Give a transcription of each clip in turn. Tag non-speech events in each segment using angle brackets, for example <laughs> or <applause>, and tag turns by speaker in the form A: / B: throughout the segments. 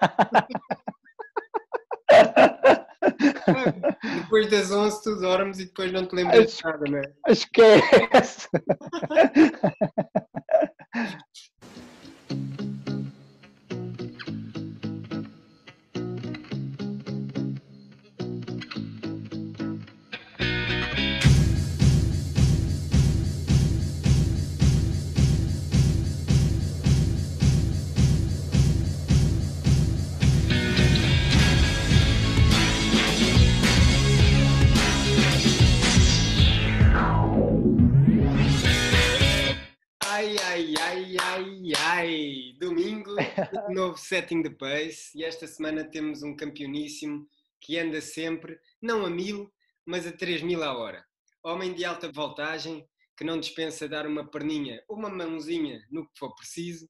A: <laughs> depois das 11 tu dormes e depois não te lembras de nada, não é?
B: Esquece!
A: Novo setting de pace e esta semana temos um campeoníssimo que anda sempre, não a mil, mas a três mil a hora. Homem de alta voltagem que não dispensa dar uma perninha ou uma mãozinha no que for preciso.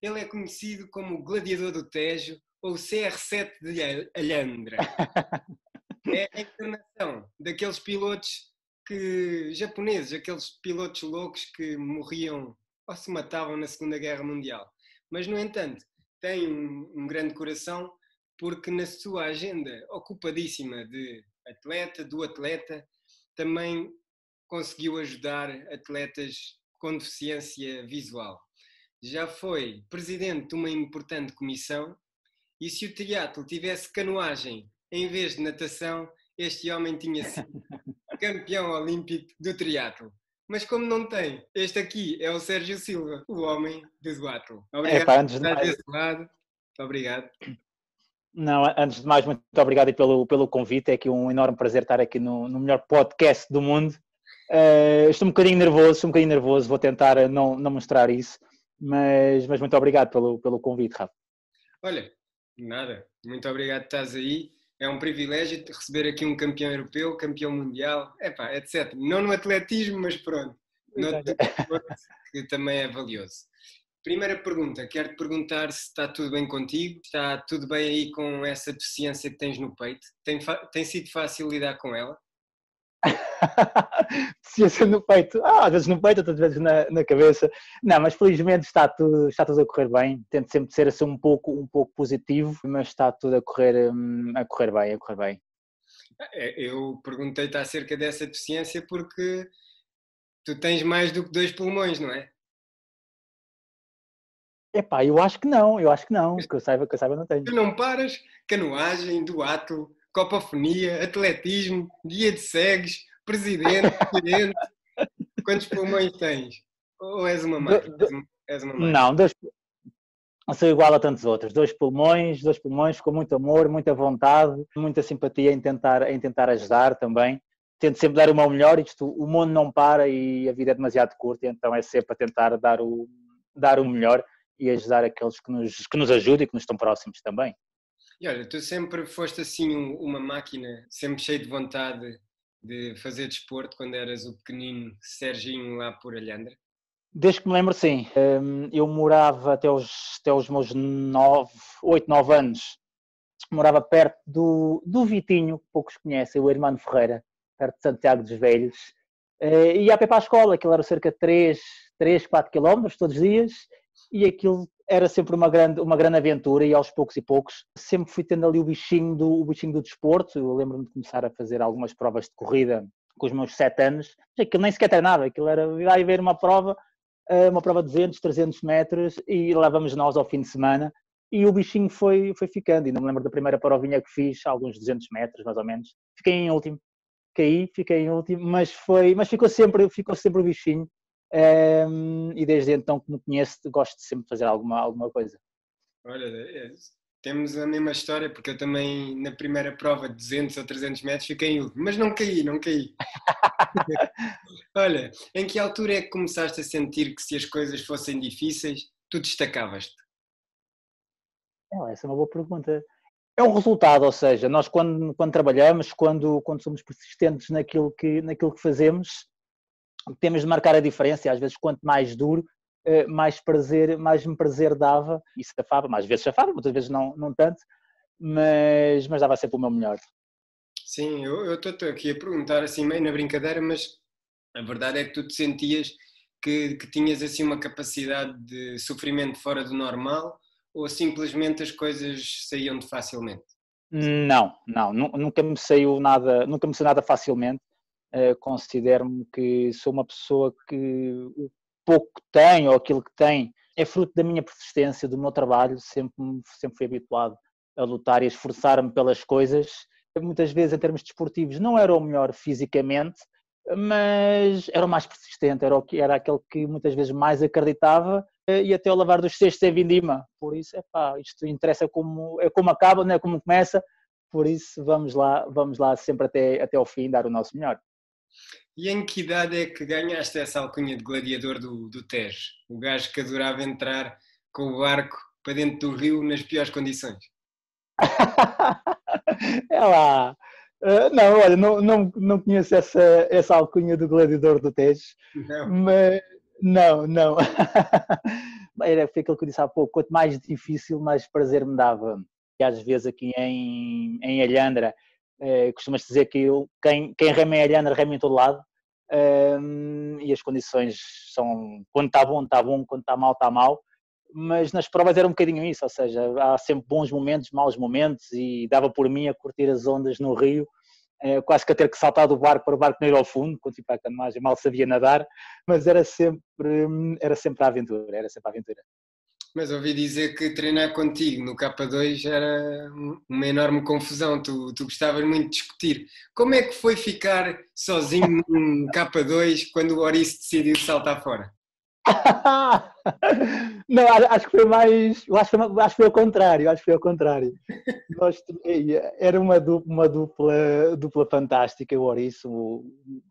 A: Ele é conhecido como o gladiador do Tejo ou o CR7 de Alhandra. <laughs> É a encarnação daqueles pilotos que japoneses, aqueles pilotos loucos que morriam ou se matavam na Segunda Guerra Mundial. Mas, no entanto, tem um, um grande coração porque na sua agenda ocupadíssima de atleta, do atleta, também conseguiu ajudar atletas com deficiência visual. Já foi presidente de uma importante comissão e se o triatlo tivesse canoagem em vez de natação, este homem tinha sido <laughs> campeão olímpico do triatlo. Mas como não tem, este aqui é o Sérgio Silva, o homem do duatlo. Obrigado
B: Epá, antes
A: por
B: de mais-
A: desse lado. Obrigado.
B: Não, antes de mais, muito obrigado pelo, pelo convite. É aqui um enorme prazer estar aqui no, no melhor podcast do mundo. Eh, estou um bocadinho nervoso, estou um bocadinho nervoso, vou tentar não, não mostrar isso, mas, mas muito obrigado pelo, pelo convite, Rafa.
A: Olha, nada. Muito obrigado por estás aí. É um privilégio receber aqui um campeão europeu, campeão mundial, epá, etc. Não no atletismo, mas pronto. No desporto, que também é valioso. Primeira pergunta, quero-te perguntar se está tudo bem contigo, está tudo bem aí com essa deficiência que tens no peito? Tem, tem sido fácil lidar com ela? <laughs>
B: Ciência no peito, ah, às vezes no peito, outras vezes na, na cabeça. Não, mas felizmente está tudo, está tudo a correr bem. Tento sempre ser assim um pouco, um pouco positivo, mas está tudo a correr, hum, a correr bem, a correr bem.
A: É, Eu perguntei-te acerca dessa deficiência porque tu tens mais do que dois pulmões, não é?
B: Epá, eu acho que não, eu acho que não, que eu saiba, que eu saiba não tenho.
A: Tu não paras, canoagem, duato, copofonia, atletismo, guia de cegues, presidente, gerente. Quantos pulmões tens? Ou és uma máquina?
B: Do-
A: uma- És uma?
B: Não, dois, não sou igual a tantos outros. Dois pulmões, dois pulmões com muito amor, muita vontade, muita simpatia em tentar, em tentar ajudar também. Tento sempre dar o meu melhor, isto, o mundo não para e a vida é demasiado curta, então é sempre a tentar dar o, dar o melhor e ajudar aqueles que nos, que nos ajudam e que nos estão próximos também.
A: E olha, tu sempre foste assim um- uma máquina, sempre cheio de vontade de fazer desporto quando eras o pequenino Serginho lá por Alhandra.
B: Desde que me lembro, sim. Hum, Eu morava até os, até os meus 9, 8, 9 anos. Morava perto do, do Vitinho, que poucos conhecem, o Hermano Ferreira, perto de Santiago dos Velhos. Eh, Ia a pé para a escola, aquilo era cerca de 3, 3 4 quilómetros todos os dias, e aquilo era sempre uma grande, uma grande aventura, e aos poucos e poucos sempre fui tendo ali o bichinho do, o bichinho do desporto. Eu lembro-me de começar a fazer algumas provas de corrida com os meus 7 anos. Aquilo nem sequer treinava, aquilo era ir ver uma prova eh, uma prova de 200, 300 metros e lá vamos nós ao fim de semana. E o bichinho foi, foi ficando, e não me lembro da primeira provinha que fiz, alguns 200 metros mais ou menos, fiquei em último, caí, fiquei em último, mas, foi, mas ficou, sempre, ficou sempre o bichinho Ehm, e desde então que me conheço gosto de sempre fazer alguma, alguma coisa.
A: Olha, é- temos a mesma história, porque eu também na primeira prova de 200 ou 300 metros fiquei em último, mas não caí, não caí. <laughs> Olha, em que altura é que começaste a sentir que se as coisas fossem difíceis, tu destacavas-te?
B: Essa é uma boa pergunta. É um resultado, ou seja, nós quando, quando trabalhamos, quando, quando somos persistentes naquilo que, naquilo que fazemos, temos de marcar a diferença às vezes quanto mais duro, eh, mais prazer, mais me prazer dava e safava, mais vezes safava, muitas vezes não, não tanto, mas, mas dava sempre o meu melhor.
A: Sim, eu estou aqui a perguntar assim meio na brincadeira, mas a verdade é que tu te sentias que, que tinhas assim uma capacidade de sofrimento fora do normal ou simplesmente as coisas saíam de facilmente?
B: Não, não, nunca me saiu nada, nunca me saiu nada facilmente. Uh, Considero-me que sou uma pessoa que o pouco que tenho ou aquilo que tem é fruto da minha persistência, do meu trabalho, sempre, sempre fui habituado a lutar e a esforçar-me pelas coisas. Muitas vezes, em termos desportivos, não era o melhor fisicamente, mas era o mais persistente, era, o que, era aquele que muitas vezes mais acreditava eh, e até o lavar dos cestos é vindima. Por isso, é pá, isto interessa como, é como acaba, não é como começa. Por isso, vamos lá, vamos lá sempre até, até ao fim dar o nosso melhor.
A: E em que idade é que ganhaste essa alcunha de gladiador do, do Tejo? O gajo que adorava entrar com o barco para dentro do rio nas piores condições. <laughs>
B: é lá. Uh, não, olha, não, não, não conheço essa, essa alcunha do gladiador do Tejo. Não. Mas, não, não. <laughs> Era foi aquilo que eu disse há pouco. Quanto mais difícil, mais prazer me dava. E às vezes aqui em, em Alhandra, eh, costumas dizer que eu, quem, quem rema em Alhandra rema em todo lado. E as condições são quando está bom, está bom, quando está mal, está mal. Mas nas provas era um bocadinho isso, ou seja, há sempre bons momentos, maus momentos, e dava por mim a curtir as ondas no rio, eh, quase que a ter que saltar do barco para o barco não ir ao fundo, quando fui para a canoagem mal sabia nadar, mas era sempre, era sempre a aventura, era sempre a aventura.
A: Mas ouvi dizer que treinar contigo no K2 era uma enorme confusão, tu, tu gostavas muito de discutir. Como é que foi ficar sozinho no K2 quando o Ouriço decidiu saltar fora? <laughs>
B: não, acho que foi mais. Acho que acho que foi ao contrário. Acho que foi ao contrário. Nós, era uma dupla, uma dupla, dupla fantástica. O Ouriço,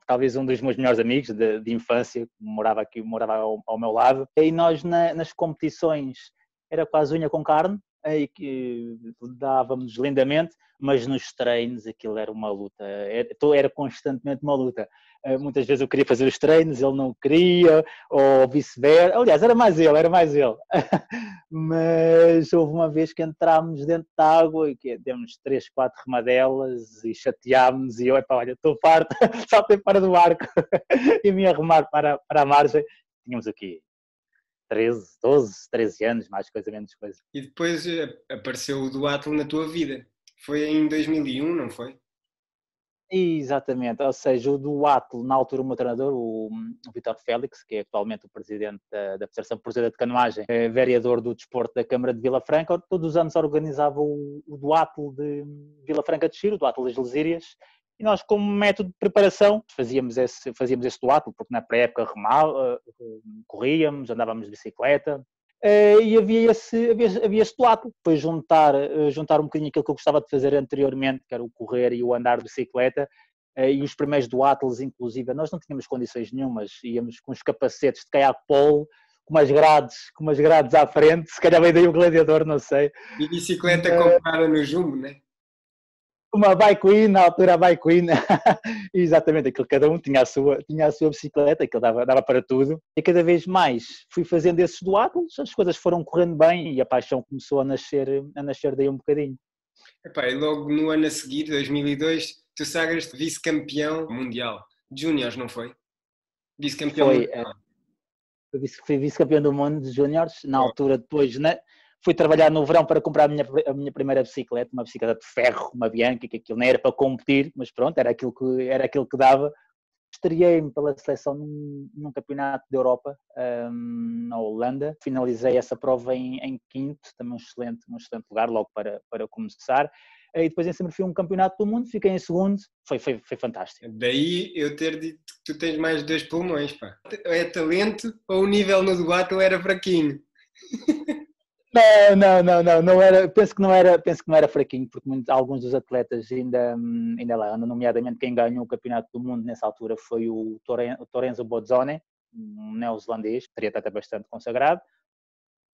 B: talvez um dos meus melhores amigos de, de infância, morava aqui, morava ao, ao meu lado. E nós, na, nas competições, era quase unha com carne, aí que dávamos lindamente, mas nos treinos aquilo era uma luta, era, era constantemente uma luta. Eh, muitas vezes eu queria fazer os treinos, ele não queria, ou vice-versa. Aliás, era mais ele, era mais ele. <laughs> Mas houve uma vez que entrámos dentro da água e que demos três, quatro remadelas e chateámos e eu, epá, olha, estou farto, <laughs> saltei para do barco <laughs> e me arrumar para, para a margem. Tínhamos aqui 13, 12, 13 anos, mais coisa, menos coisa.
A: E depois eh, apareceu o duatlo na tua vida. Foi em 2001, não foi?
B: Exatamente, ou seja, o do Atlo, na altura o meu treinador, o, o Vitor Félix, que é atualmente o presidente da, da Federação Portuguesa de Canoagem, é vereador do desporto da Câmara de Vila Franca, todos os anos organizava o, o duatlo de Vila Franca de Xiro, o duatlo das Lesírias, e nós como método de preparação fazíamos esse, fazíamos esse duatlo, porque na pré-época remava, corríamos, andávamos de bicicleta, Uh, e havia esse, havia, havia esse duato, depois juntar, uh, juntar um bocadinho aquilo que eu gostava de fazer anteriormente, que era o correr e o andar de bicicleta, uh, e os primeiros duatlos, inclusive, nós não tínhamos condições nenhumas, íamos com os capacetes de caiaque polo, com umas grades, com umas grades à frente, se calhar veio daí o gladiador, não sei.
A: E bicicleta comprada no Jumbo, né?
B: Uma bike queen, na altura a bike queen, <laughs> exatamente, aquilo cada um tinha a sua, tinha a sua bicicleta, aquilo dava, dava para tudo, e cada vez mais fui fazendo esses duátulos, as coisas foram correndo bem e a paixão começou a nascer, a nascer daí um bocadinho.
A: Epá, e logo no ano a seguir, 2002, tu sagras vice-campeão mundial, júniores, não foi?
B: Vice-campeão mundial. É, fui vice-campeão do mundo de júniores, na altura depois, né? Fui trabalhar no verão para comprar a minha, a minha primeira bicicleta, uma bicicleta de ferro, uma Bianca, que aquilo nem era para competir, mas pronto, era aquilo que, era aquilo que dava. Estreiei-me pela seleção num, num, campeonato da Europa, um, na Holanda. Finalizei essa prova em, em, quinto, também um excelente, um excelente lugar logo para, para começar. E depois em sempre fui um campeonato do mundo, fiquei em segundo, foi, foi, foi fantástico.
A: Daí eu ter dito que tu tens mais dois pulmões, pá. É talento ou o nível no duato era fraquinho? <laughs>
B: Não, não, não, não, era, penso que não era, penso que não era fraquinho, porque alguns dos atletas ainda, ainda lá andam, nomeadamente quem ganhou o campeonato do mundo nessa altura foi o, Torenzo Bozzone, um neozelandês, até bastante consagrado.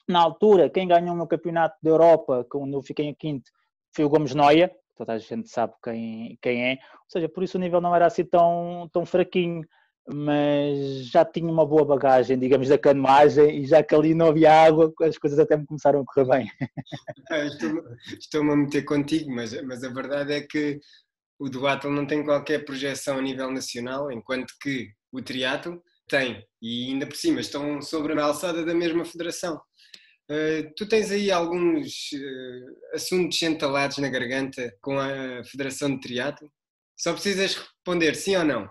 B: Na altura, quem ganhou o meu campeonato da Europa, quando eu fiquei em quinto, foi o Gomes Noia, toda a gente sabe quem, quem é, ou seja, por isso o nível não era assim tão, tão fraquinho mas já tinha uma boa bagagem, digamos, da canoagem e já que ali não havia água, as coisas até me começaram a correr bem. <laughs>
A: Estou-me a meter contigo, mas, mas a verdade é que o duatlo não tem qualquer projeção a nível nacional, enquanto que o triatlo tem, e ainda por cima estão sobre a alçada da mesma federação. Uh, tu tens aí alguns uh, assuntos entalados na garganta com a Federação de Triatlo? Só precisas responder sim ou não?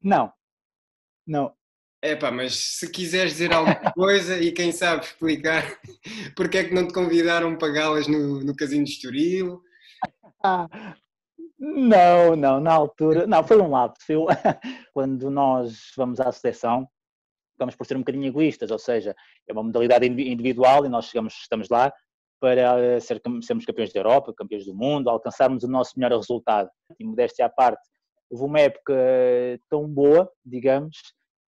B: Não. Não.
A: É pá, mas se quiseres dizer alguma <laughs> coisa e quem sabe explicar <laughs> porque é que não te convidaram para galas no, no Casino de Estoril?
B: Ah, não, não, na altura, não, foi um lado. <laughs> Quando nós vamos à seleção, vamos por ser um bocadinho egoístas, ou seja, é uma modalidade individual e nós chegamos, estamos lá para ser, sermos campeões da Europa, campeões do mundo, alcançarmos o nosso melhor resultado. E modéstia à parte, houve uma época tão boa, digamos,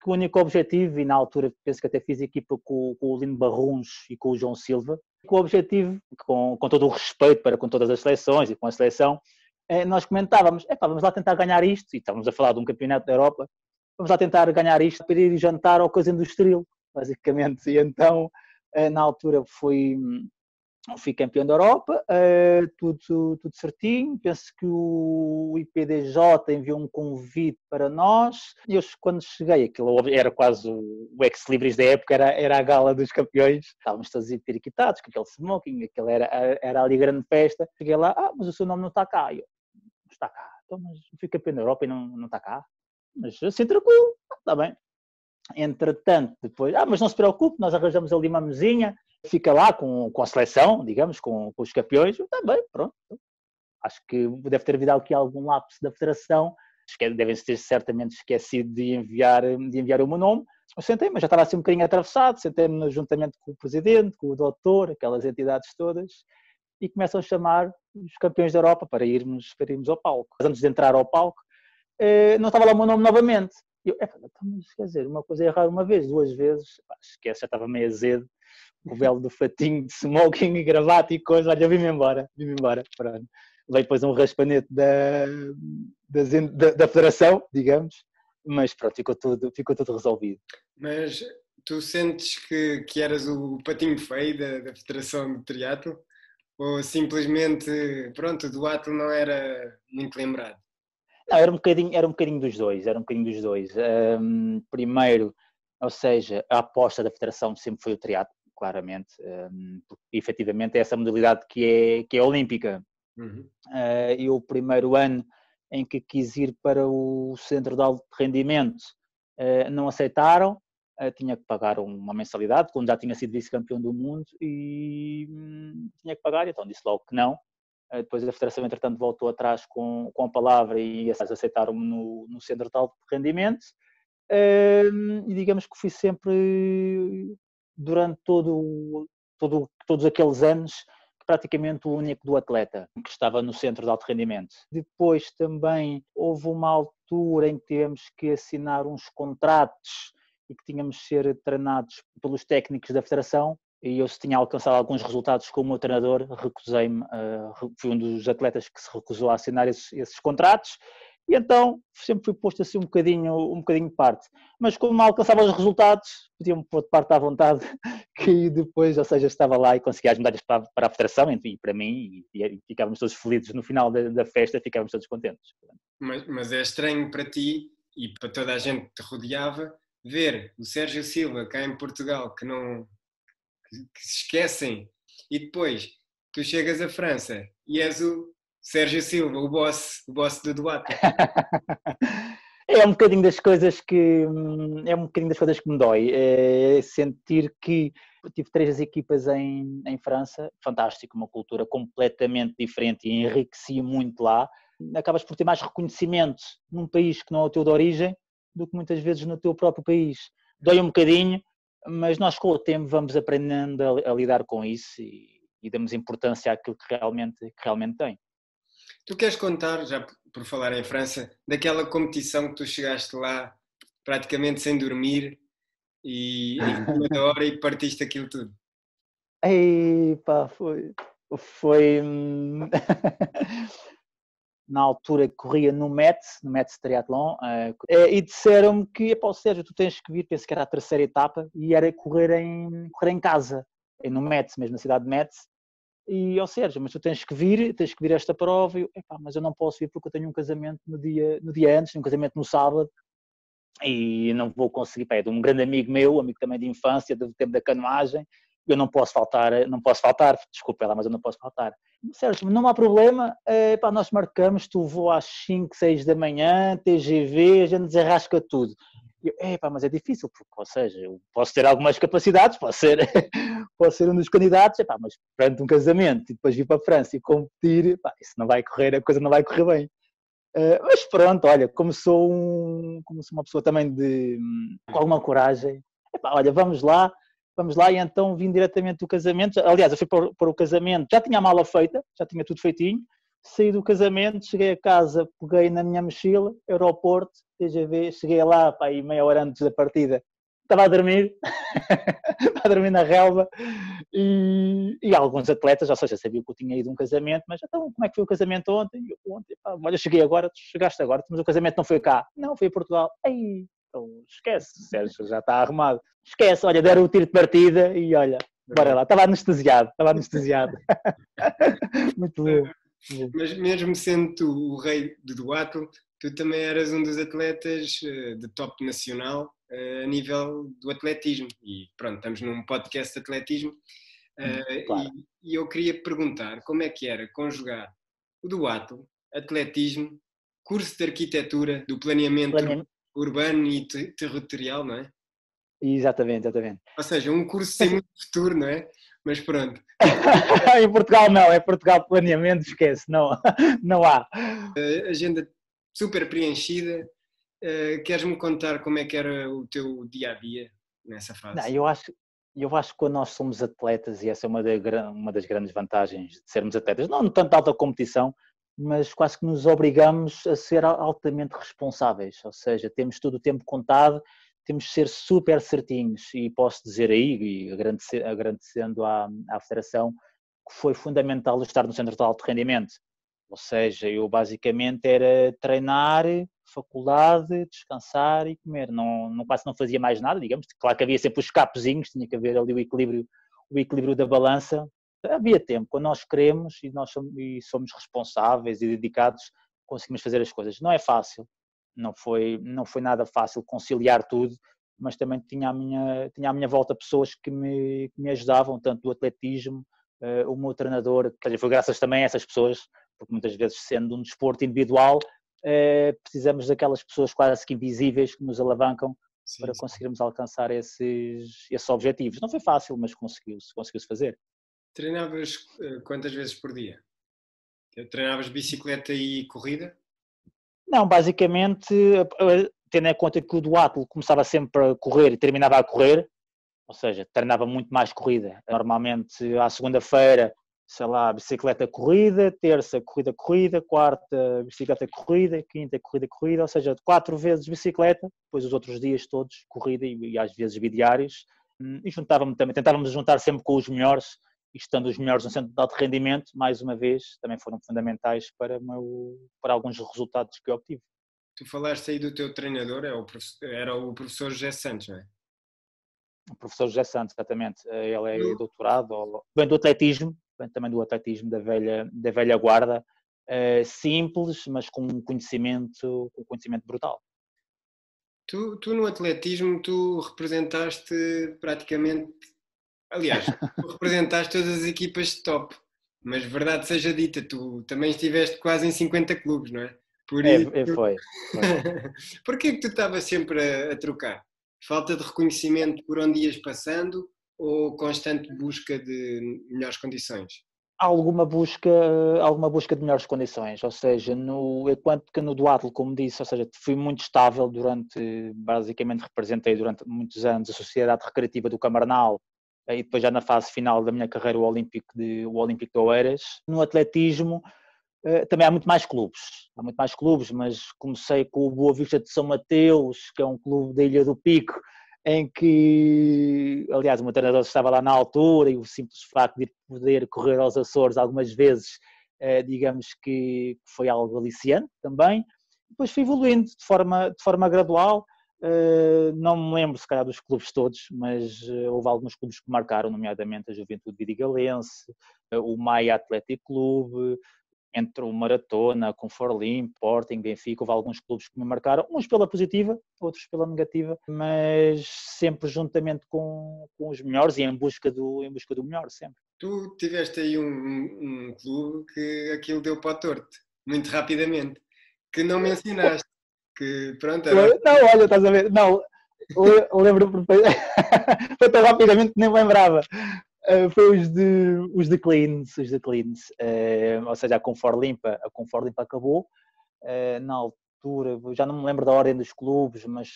B: que o único objetivo, e na altura penso que até fiz equipa com, com o Lino Barruns e com o João Silva, com o objetivo, com, com todo o respeito para com todas as seleções e com a seleção, eh, nós comentávamos, vamos lá tentar ganhar isto, e estávamos a falar de um campeonato da Europa, vamos lá tentar ganhar isto para ir jantar ao Coisa Industrial, basicamente. E então, eh, na altura, fui, fui campeão da Europa, uh, tudo, tudo certinho. Penso que o IPDJ enviou um convite para nós. E eu, quando cheguei, aquilo era quase o ex-libris da época, era, era a gala dos campeões. Estávamos todos periquitados com aquele smoking, aquilo era, era ali grande festa. Cheguei lá, ah, mas o seu nome não está cá. Eu, não está cá. Então, mas fui campeão da Europa e não, não está cá. Mas assim tranquilo, está bem. Entretanto, depois, ah, mas não se preocupe, nós arranjamos ali uma mesinha, fica lá com, com a seleção, digamos, com, com os campeões, bem, pronto. Acho que deve ter havido aqui algum lapso da federação, devem ter certamente esquecido de enviar, de enviar o meu nome. Eu sentei, mas já estava assim um bocadinho atravessado, sentei-me juntamente com o presidente, com o doutor, aquelas entidades todas, e começam a chamar os campeões da Europa para irmos, para irmos ao palco. Antes de entrar ao palco, eh, não estava lá o meu nome novamente. Eu, é, quer dizer, uma coisa é errar uma vez, duas vezes, pá, esquece, já estava meio azedo, o véu do fatinho de smoking e gravata e coisa, olha, vim-me embora, vim-me embora, pronto. Veio depois um raspanete da, da, da, federação, digamos, mas pronto, ficou tudo, ficou tudo resolvido.
A: Mas tu sentes que, que eras o patinho feio da, da Federação de Triatlo? Ou simplesmente, pronto, o duato não era muito lembrado?
B: Não, era um bocadinho, era um bocadinho dos dois, era um bocadinho dos dois. Um, primeiro, ou seja, a aposta da federação sempre foi o triatlo, claramente, um, porque efetivamente é essa modalidade que é, que é olímpica. Uhum. Uh, e o primeiro ano em que quis ir para o centro de alto rendimento, uh, não aceitaram, uh, tinha que pagar uma mensalidade, quando já tinha sido vice-campeão do mundo, e hum, tinha que pagar, então disse logo que não, eh, depois a Federação, entretanto, voltou atrás com, com a palavra e aceitaram-me no, no centro de alto rendimento. E digamos que fui sempre, durante todo, todo, todos aqueles anos, praticamente o único do atleta que estava no centro de alto rendimento. Depois também houve uma altura em que tivemos que assinar uns contratos e que tínhamos de ser treinados pelos técnicos da federação e eu se tinha alcançado alguns resultados como treinador, recusei-me, uh, fui um dos atletas que se recusou a assinar esses, esses, contratos e então sempre fui posto assim um bocadinho, um bocadinho de parte. Mas como alcançava os resultados, podia-me pôr de parte à vontade, <laughs> que depois, ou seja, estava lá e conseguia as medalhas para, para a federação e para mim e, e, ficávamos todos felizes no final da, da festa, ficávamos todos contentes.
A: Mas, mas é estranho para ti e para toda a gente que te rodeava ver o Sérgio Silva cá em Portugal que não que se esquecem. E depois tu chegas à França e és o Sérgio Silva, o boss, o boss do Duarte. <laughs>
B: é um bocadinho das coisas que é um bocadinho das coisas que me dói. É sentir que tive três equipas em, em França, fantástico, uma cultura completamente diferente e enriqueci muito lá. Acabas por ter mais reconhecimento num país que não é o teu de origem do que muitas vezes no teu próprio país. Dói um bocadinho, mas nós com o tempo vamos aprendendo a, a lidar com isso e, e, damos importância àquilo que realmente, que realmente tem.
A: Tu queres contar, já por falar em França, daquela competição que tu chegaste lá praticamente sem dormir e em cima da hora e partiste aquilo tudo?
B: Ei, pá, foi. Foi. Hum, <laughs> na altura que corria no METS, no METS Triathlon, uh, e disseram-me que, pá, Sérgio, tu tens que vir, penso que era a terceira etapa, e era correr em, correr em casa, no METS, mesmo na cidade de METS, e, oh, Sérgio, mas tu tens que vir, tens que vir a esta prova, e eu, mas eu não posso vir porque eu tenho um casamento no dia, no dia antes, um casamento no sábado, e não vou conseguir, pá, é de um grande amigo meu, amigo também de infância, do tempo da canoagem, eu não posso faltar, não posso faltar, desculpa lá, mas eu não posso faltar. Sérgio, não há problema, é, pá, nós marcamos, tu vou às 5, 6 da manhã, TGV, a gente desarrasca tudo. Eu, pá, mas é difícil, porque, ou seja, eu posso ter algumas capacidades, posso ser, <laughs> posso ser um dos candidatos, epá, mas perante um casamento e depois vir para a França e competir, epá, isso não vai correr, a coisa não vai correr bem. Uh, mas pronto, olha, como sou, um, como sou uma pessoa também de, com alguma coragem, epá, olha, vamos lá, vamos lá, e então vim diretamente do casamento. Aliás, eu fui para, para o casamento, já tinha a mala feita, já tinha tudo feitinho. Saí do casamento, cheguei a casa, peguei na minha mochila, aeroporto, TGV, cheguei lá, pá, meia hora antes da partida, estava a dormir, <laughs> estava a dormir na relva, e, e, alguns atletas, ou seja, sabia que eu tinha ido a um casamento, mas então como é que foi o casamento ontem? Eu, ontem, pá, olha, cheguei agora, chegaste agora, mas o casamento não foi cá, não, foi em Portugal. Ei, então esquece, Sérgio, já está arrumado. Esquece, olha, deram o tiro de partida e olha, bora lá, estava anestesiado, estava anestesiado. <laughs> Muito bom.
A: Mas mesmo sendo tu o rei do duato, tu também eras um dos atletas eh, de top nacional a nível do atletismo. E pronto, estamos num podcast de atletismo. Eh, claro. E, eu queria perguntar como é que era conjugar o duato, atletismo, curso de arquitetura, do planeamento urbano e territorial, não é?
B: Exatamente, exatamente.
A: Ou seja, um curso sem muito futuro, não é? Mas pronto. <laughs>
B: em Portugal não, é Portugal planeamento, esquece, não, <laughs> não há.
A: Uh, agenda super preenchida. Uh, Queres-me contar como é que era o teu dia a dia nessa fase?
B: Não, eu acho, eu acho que quando nós somos atletas, e essa é uma, de, uma das grandes vantagens de sermos atletas, não tanto alta competição, mas quase que nos obrigamos a ser altamente responsáveis, ou seja, temos todo o tempo contado, temos de ser super certinhos. E posso dizer aí, e agradecendo à, à Federação, que foi fundamental estar no Centro de Alto Rendimento, ou seja, eu basicamente era treinar, faculdade, descansar e comer, não, não quase não fazia mais nada, digamos, claro que havia sempre os capozinhos, tinha que haver ali o equilíbrio, o equilíbrio da balança, havia tempo, quando nós queremos e nós somos, e somos responsáveis e dedicados, conseguimos fazer as coisas. Não é fácil, não foi, não foi nada fácil conciliar tudo, mas também tinha à minha, tinha à minha volta pessoas que me, que me ajudavam, tanto do atletismo, uh, o meu treinador, foi graças também a essas pessoas, porque muitas vezes sendo um desporto individual, uh, precisamos daquelas pessoas quase que invisíveis que nos alavancam sim, para sim. conseguirmos alcançar esses, esses objetivos. Não foi fácil, mas conseguiu-se conseguiu -se fazer.
A: Treinavas eh, quantas vezes por dia? Treinavas bicicleta e corrida?
B: Não, basicamente, eh, tendo em conta que o duatlo começava sempre a correr e terminava a correr, ou seja, treinava muito mais corrida. Normalmente, à segunda-feira, sei lá, bicicleta corrida, terça corrida corrida, quarta bicicleta corrida, quinta corrida corrida, ou seja, quatro vezes bicicleta, depois os outros dias todos corrida e, e às vezes bidiários. Hum, e juntávamos também, tentávamos juntar sempre com os melhores e estando os melhores no centro de alto rendimento, mais uma vez, também foram fundamentais para, meu, para alguns resultados que eu obtive.
A: Tu falaste aí do teu treinador, é era o professor José Santos, não é?
B: O professor José Santos, exatamente. Ele é doutorado, vem do atletismo, também do atletismo da velha, da velha guarda, é simples, mas com um conhecimento, com um conhecimento brutal.
A: Tu, tu no atletismo, tu representaste praticamente Aliás, <laughs> tu representaste todas as equipas de top, mas verdade seja dita, tu também estiveste quase em 50 clubes, não é?
B: Por é, isso... é, foi. foi. <laughs>
A: Porquê que tu estavas sempre a, a, trocar? Falta de reconhecimento por onde ias passando ou constante busca de melhores condições?
B: alguma busca, alguma busca de melhores condições, ou seja, no, enquanto que no duatlo, como disse, ou seja, fui muito estável durante, basicamente representei durante muitos anos a Sociedade Recreativa do Camarnal, e depois já na fase final da minha carreira o Olímpico de, o Olímpico de Oeiras. No atletismo eh, também há muito mais clubes, há muito mais clubes, mas comecei com o Boa Vista de São Mateus, que é um clube da Ilha do Pico, em que, aliás, o meu treinador estava lá na altura e o simples facto de poder correr aos Açores algumas vezes, eh, digamos que foi algo aliciante também. Depois fui evoluindo de forma, de forma gradual, Uh, não me lembro, se calhar, dos clubes todos, mas uh, houve alguns clubes que marcaram, nomeadamente a Juventude Vidigalense, o Maia Atlético Clube, entre o Maratona, com Forlim, Sporting, Benfica, houve alguns clubes que me marcaram, uns pela positiva, outros pela negativa, mas sempre juntamente com, com os melhores e em busca, do, em busca do melhor, sempre.
A: Tu tiveste aí um, um, um clube que aquilo deu para o torto, muito rapidamente, que não mencionaste, que pronto... Era...
B: Não, olha, estás a ver, não, eu lembro <laughs> foi tão rapidamente que nem me lembrava. Uh, foi os de, os de Cleans, os de Cleans. Uh, ou seja, a Confor Limpa, a Confor Limpa acabou. Uh, na altura, já não me lembro da ordem dos clubes, mas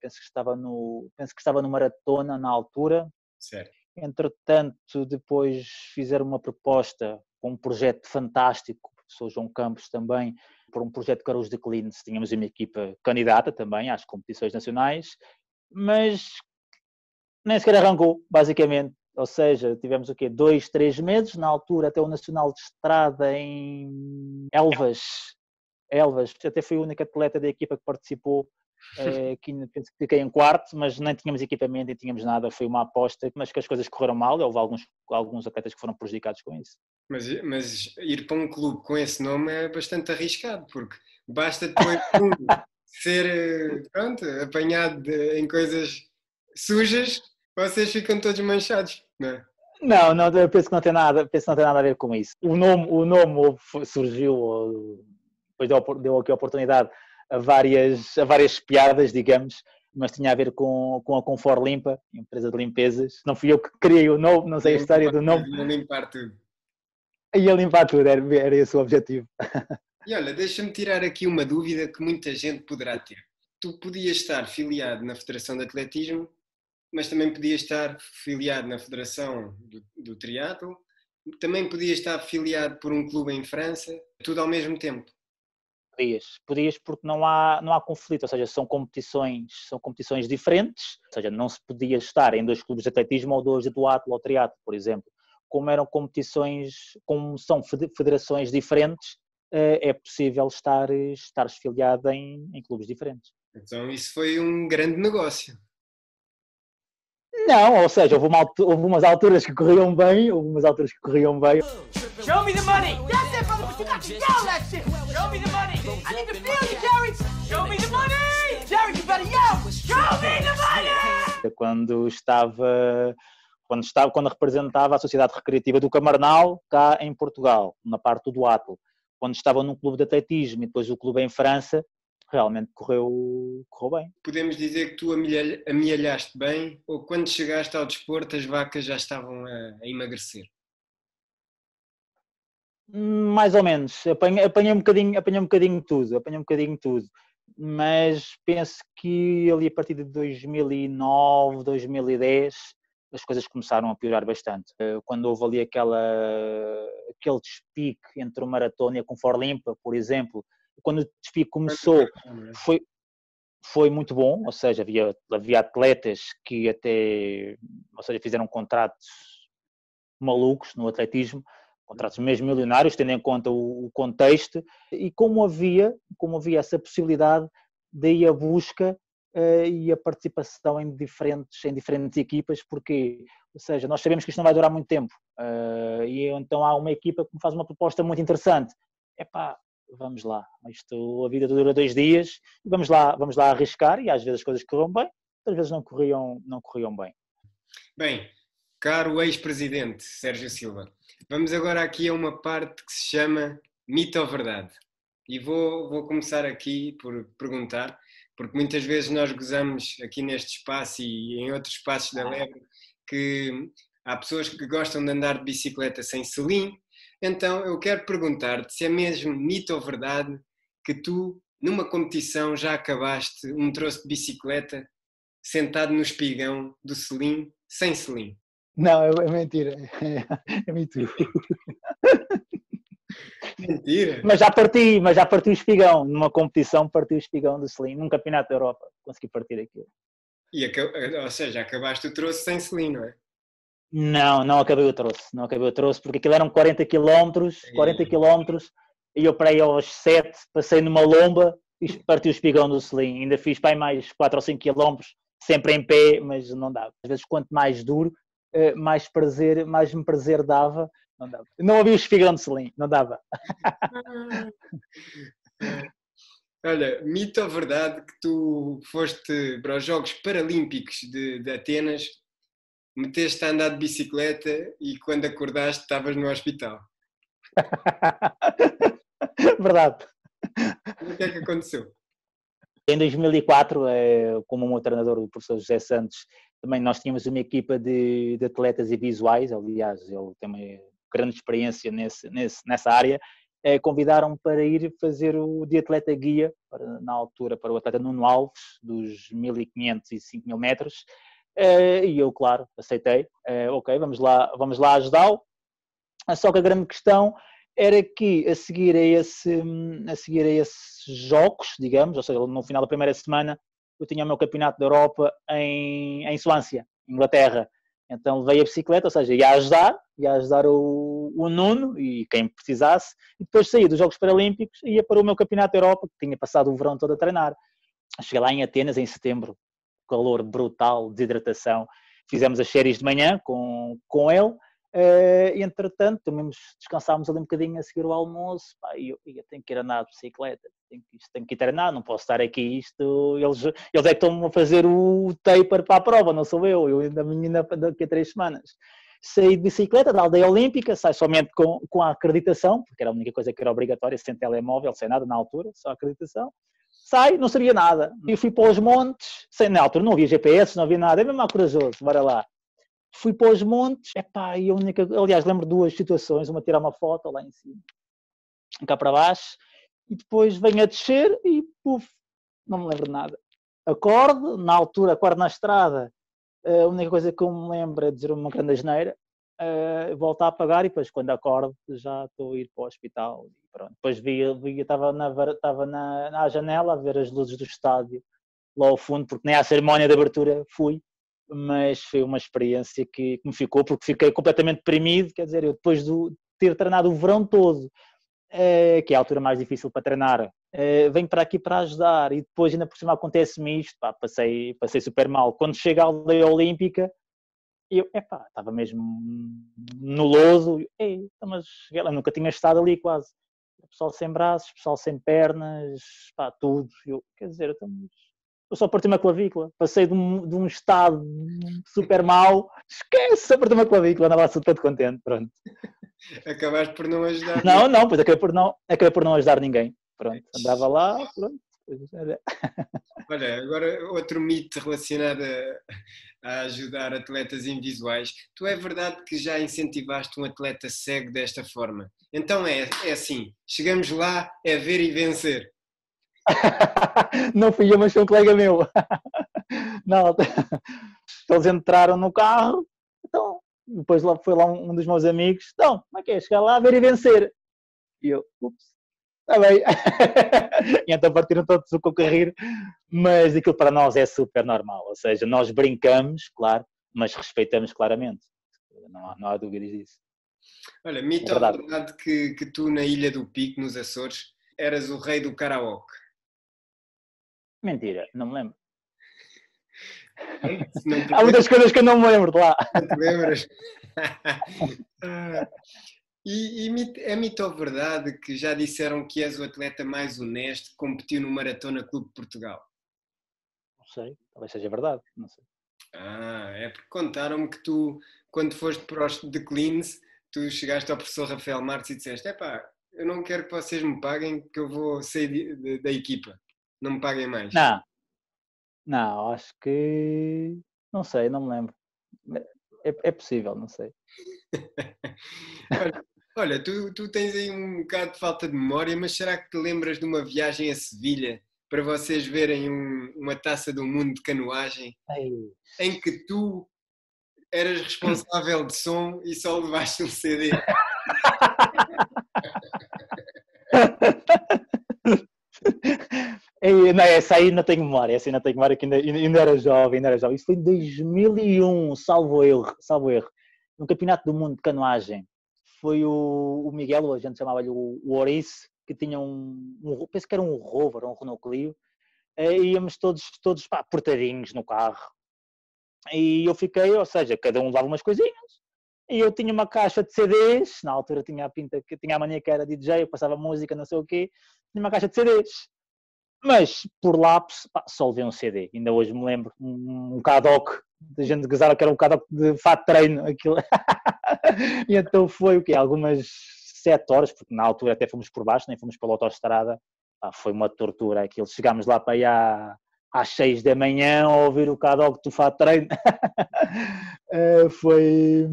B: penso, que estava no, penso que estava no Maratona na altura.
A: Certo.
B: Entretanto, depois fizeram uma proposta com um projeto fantástico, sou João Campos também, por um projeto que era os de Cleans. Tínhamos uma equipa candidata também às competições nacionais, mas nem sequer arrancou, basicamente ou seja, tivemos o quê? Dois, três meses, na altura até o Nacional de Estrada em Elvas, Elvas, até fui a única atleta da equipa que participou, <laughs> que que fiquei em quarto, mas nem tínhamos equipamento, nem tínhamos nada, foi uma aposta, mas que as coisas correram mal, houve alguns, alguns atletas que foram prejudicados com isso.
A: Mas, mas ir para um clube com esse nome é bastante arriscado, porque basta depois <laughs> ser eh, pronto, apanhado de, em coisas sujas vocês ficam todos manchados, não é?
B: Não, não, eu penso que não tem nada, penso que não tem nada a ver com isso. O nome, o nome surgiu, depois deu, deu aqui a oportunidade a várias, a várias piadas, digamos, mas tinha a ver com, com a Confor Limpa, empresa de limpezas. Não fui eu que criei o nome, não sei a história do nome.
A: Ia limpar tudo.
B: Ia limpar tudo, era, era esse o objetivo.
A: E olha, deixa-me tirar aqui uma dúvida que muita gente poderá ter. Tu podias estar filiado na Federação de Atletismo mas também podia estar filiado na Federação do, do Triatlo, também podia estar filiado por um clube em França, tudo ao mesmo tempo.
B: Podias, podias porque não há, não há conflito, ou seja, são competições, são competições diferentes, ou seja, não se podia estar em dois clubes de atletismo ou dois de duatlo ou triatlo, por exemplo. Como eram competições, como são federações diferentes, eh, é possível estar, estar filiado em, em clubes diferentes.
A: Então isso foi um grande negócio.
B: Não, ou seja, houve, uma, houve umas alturas que corriam bem, houve umas alturas que corriam bem. Show me the money! That's it, brother, but you got to yell that shit! Show me the money! I need to feel you, Jerry! Show me the money! Jerry, you better yell! Show me the money! Quando estava quando, estava, quando representava a Sociedade Recreativa do Camarnal, cá em Portugal, na parte do Atlo. Quando estava num clube de atletismo e depois o clube em França, realmente correu, correu bem.
A: Podemos dizer que tu amealhaste bem ou quando chegaste ao desporto as vacas já estavam a, a emagrecer?
B: Mais ou menos, apanhei, apanhei, um bocadinho, apanhei um bocadinho tudo, apanhei um bocadinho tudo, mas penso que ali a partir de 2009, 2010 as coisas começaram a piorar bastante. Eh, quando houve ali aquela, aquele despique entre o maratona e a Conforlimpa, por exemplo, quando o despique começou, foi, foi muito bom, ou seja, havia, havia atletas que até, ou seja, fizeram contratos malucos no atletismo, contratos mesmo milionários, tendo em conta o, o contexto, e como havia, como havia essa possibilidade, daí a busca uh, e a participação em diferentes, em diferentes equipas, porque, ou seja, nós sabemos que isto não vai durar muito tempo, uh, e então há uma equipa que me faz uma proposta muito interessante, epá, vamos lá, isto, a vida dura dois dias, vamos lá, vamos lá arriscar, e às vezes as coisas corriam bem, às vezes não corriam, não corriam bem.
A: Bem, caro ex-presidente Sérgio Silva, vamos agora aqui a uma parte que se chama mito ou verdade. E vou, vou começar aqui por perguntar, porque muitas vezes nós gozamos aqui neste espaço e em outros espaços da Lebre que há pessoas que gostam de andar de bicicleta sem selim, então eu quero perguntar-te se é mesmo mito ou verdade que tu, numa competição, já acabaste um troço de bicicleta sentado no espigão do selim, sem selim.
B: Não, é, é mentira. <laughs> É, mito.
A: Mentira.
B: Mas já parti, mas já parti o espigão. Numa competição parti o espigão do selim, num campeonato da Europa. Consegui partir aquilo.
A: E, ou seja, acabaste o troço sem selim, não é?
B: Não, não acabei o troço, não acabei o troço, porque aquilo eram 40 km, 40 km, e eu para aí aos 7 passei numa lomba e parti o espigão do selim. Ainda fiz para aí mais 4 ou 5 km, sempre em pé, mas não dava. Às vezes, quanto mais duro, eh, mais prazer, mais me prazer dava não dava. Não havia os figurão de Selim, não dava. <laughs>
A: Olha, mito ou verdade que tu foste para os Jogos Paralímpicos de, de Atenas, meteste a andar de bicicleta e quando acordaste estavas no hospital? <laughs>
B: verdade.
A: O que é que aconteceu?
B: Em 2004, eh, como o meu treinador, o professor José Santos, também nós tínhamos uma equipa de, de atletas e visuais, aliás, ele tem uma grande experiência nesse, nesse, nessa área, eh, convidaram-me para ir fazer o de atleta guia, para, na altura, para o atleta Nuno Alves, dos 1500 e 5000 metros, e eu, claro, aceitei, eh, ok, vamos lá, vamos lá ajudá-lo, só que a grande questão era que a seguir a, esse, a seguir a esses jogos, digamos, ou seja, no final da primeira semana, eu tinha o meu campeonato da Europa em, em Suância, Inglaterra, então levei a bicicleta, ou seja, ia ajudar, ia ajudar o, o Nuno e quem precisasse, e depois saí dos Jogos Paralímpicos e ia para o meu Campeonato da Europa, que tinha passado o verão todo a treinar. Cheguei lá em Atenas em setembro, calor brutal, desidratação. Fizemos as séries de manhã com, com ele, Uh, entretanto, também descansámos ali um bocadinho a seguir o almoço, pá, eu, eu, tenho que ir andar de bicicleta, tenho que, tenho que ir treinar, não posso estar aqui, isto, eles, eles é que estão a fazer o taper para a prova, não sou eu, eu ainda menina daqui a três semanas. Saí de bicicleta da aldeia olímpica, sai somente com, com a acreditação, porque era a única coisa que era obrigatória, sem telemóvel, sem nada na altura, só a acreditação. Sai, não sabia nada. Eu fui para os montes, sem, na altura não havia GPS, não havia nada, é mesmo corajoso, bora lá fui para os montes, epá, e a única, aliás, lembro duas situações, uma tirar uma foto lá em cima, cá para baixo, e depois venho a descer e puf, não me lembro de nada. Acordo, na altura, acordo na estrada, a única coisa que eu me lembro é dizer uma grande asneira, uh, volto a apagar e depois quando acordo já estou a ir para o hospital e pronto. Depois vi, vi estava, na, na, na janela a ver as luzes do estádio lá ao fundo, porque nem à cerimónia de abertura fui, mas foi uma experiência que, que, me ficou, porque fiquei completamente deprimido, quer dizer, eu depois de ter treinado o verão todo, é, que é a altura mais difícil para treinar, é, venho para aqui para ajudar e depois ainda por cima acontece-me isto, pá, passei, passei super mal. Quando chego à aldeia olímpica, eu, epá, estava mesmo no lodo, ei, então, mas eu nunca tinha estado ali quase. Pessoal sem braços, pessoal sem pernas, pá, tudo. Eu, quer dizer, estamos eu só parti uma clavícula. Passei de um, de um estado super mau, esquece, só parti uma clavícula, andava super contente, pronto. <laughs>
A: Acabaste por não ajudar.
B: Não, não, pois acabei por não, acabei por não ajudar ninguém. Pronto, andava lá, pronto. <laughs>
A: Olha, agora outro mito relacionado a, a, ajudar atletas invisuais. Tu é verdade que já incentivaste um atleta cego desta forma? Então é, é assim, chegamos lá, é ver e vencer. <laughs>
B: não fui eu, mas foi um colega meu. <laughs> não, eles entraram no carro, então, depois lá foi lá um, dos meus amigos, então, como é que é? Chegar lá, ver e vencer. E eu, ups, está bem. <laughs> e então partiram todos a concorrer, mas aquilo para nós é super normal, ou seja, nós brincamos, claro, mas respeitamos claramente. Não há, não há dúvidas disso.
A: Olha, mito é verdade. verdade que, que tu na Ilha do Pico, nos Açores, eras o rei do karaoke?
B: Mentira, não me lembro. <laughs> Há muitas coisas que eu não me lembro de lá.
A: Não te lembras? <laughs> e, e, é mito ou verdade que já disseram que és o atleta mais honesto que competiu no Maratona Clube de Portugal?
B: Não sei, talvez seja verdade, não sei.
A: Ah, é porque contaram-me que tu, quando foste para os declines, tu chegaste ao professor Rafael Marques e disseste: é pá, eu não quero que vocês me paguem, que eu vou sair da equipa. Não me paguem mais?
B: Não. Não, acho que. Não sei, não me lembro. É, é possível, não sei. <laughs> <laughs>
A: olha, tu, tu tens aí um bocado de falta de memória, mas será que te lembras de uma viagem a Sevilha para vocês verem um, uma taça do mundo de canoagem Ai. em que tu eras responsável de som e só levaste um CD? <laughs>
B: não, essa aí não tenho memória, essa aí não tenho memória, que ainda, ainda era jovem, ainda era jovem. Isso foi em 2001, salvo erro, salvo erro, no Campeonato do Mundo de Canoagem. Foi o, o Miguel, a gente chamava-lhe o, o Orice, que tinha um, um, penso que era um Rover, um Renault Clio, e íamos todos, todos pá, portadinhos no carro. E eu fiquei, ou seja, cada um levava umas coisinhas, e eu tinha uma caixa de CDs, na altura tinha a pinta que tinha a mania que era DJ, eu passava música, não sei o quê, tinha uma caixa de CDs. Mas por lápis só levei um CD, ainda hoje me lembro, um, um Cadoc, a gente gozava que era um Cadoc de fato treino, aquilo. <laughs> <laughs> e então foi o quê? Algumas sete horas, porque na altura até fomos por baixo, nem fomos pela autoestrada, ah, foi uma tortura aquilo. Chegámos lá para aí às seis da manhã a ouvir o Cadog do Fato Treino. uh, <laughs> foi,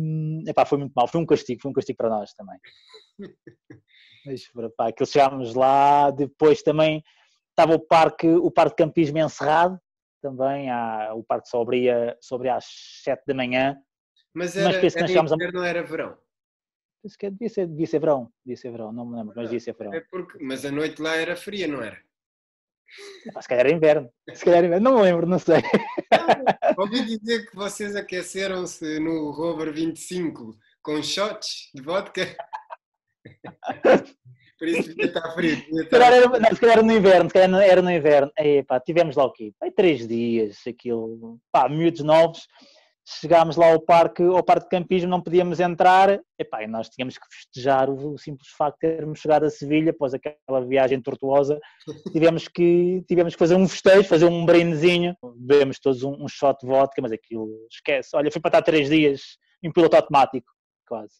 B: epá, foi muito mal, foi um castigo, foi um castigo para nós também. Mas pá, aquilo chegámos lá, depois também estava o parque, o parque de campismo encerrado, também, há, o parque só abria, só abria às sete da manhã.
A: Mas era, mas era inverno, não era verão?
B: que devia ser, devia ser verão, devia ser verão, não me lembro, mas devia ser verão.
A: É porque, mas a noite lá era fria, não era?
B: Ah, se calhar era inverno, se calhar era inverno, não me lembro, não sei.
A: Não, ouvi dizer que vocês aqueceram-se no Rover 25 com shots de vodka. <laughs> Por isso devia estar frio. Devia estar... Se, calhar
B: era, não, se calhar era no inverno, se calhar era no inverno. Aí, pá, tivemos lá o quê? Aí, três dias, aquilo, pá, miúdos novos chegámos lá ao parque, ao parque de campismo, não podíamos entrar, epá, e nós tínhamos que festejar o, o, simples facto de termos chegado a Sevilha após aquela viagem tortuosa, <laughs> tivemos que, tivemos que fazer um festejo, fazer um brindezinho, bebemos todos um, um shot de vodka, mas aquilo, esquece, olha, fui para estar três dias em piloto automático, quase.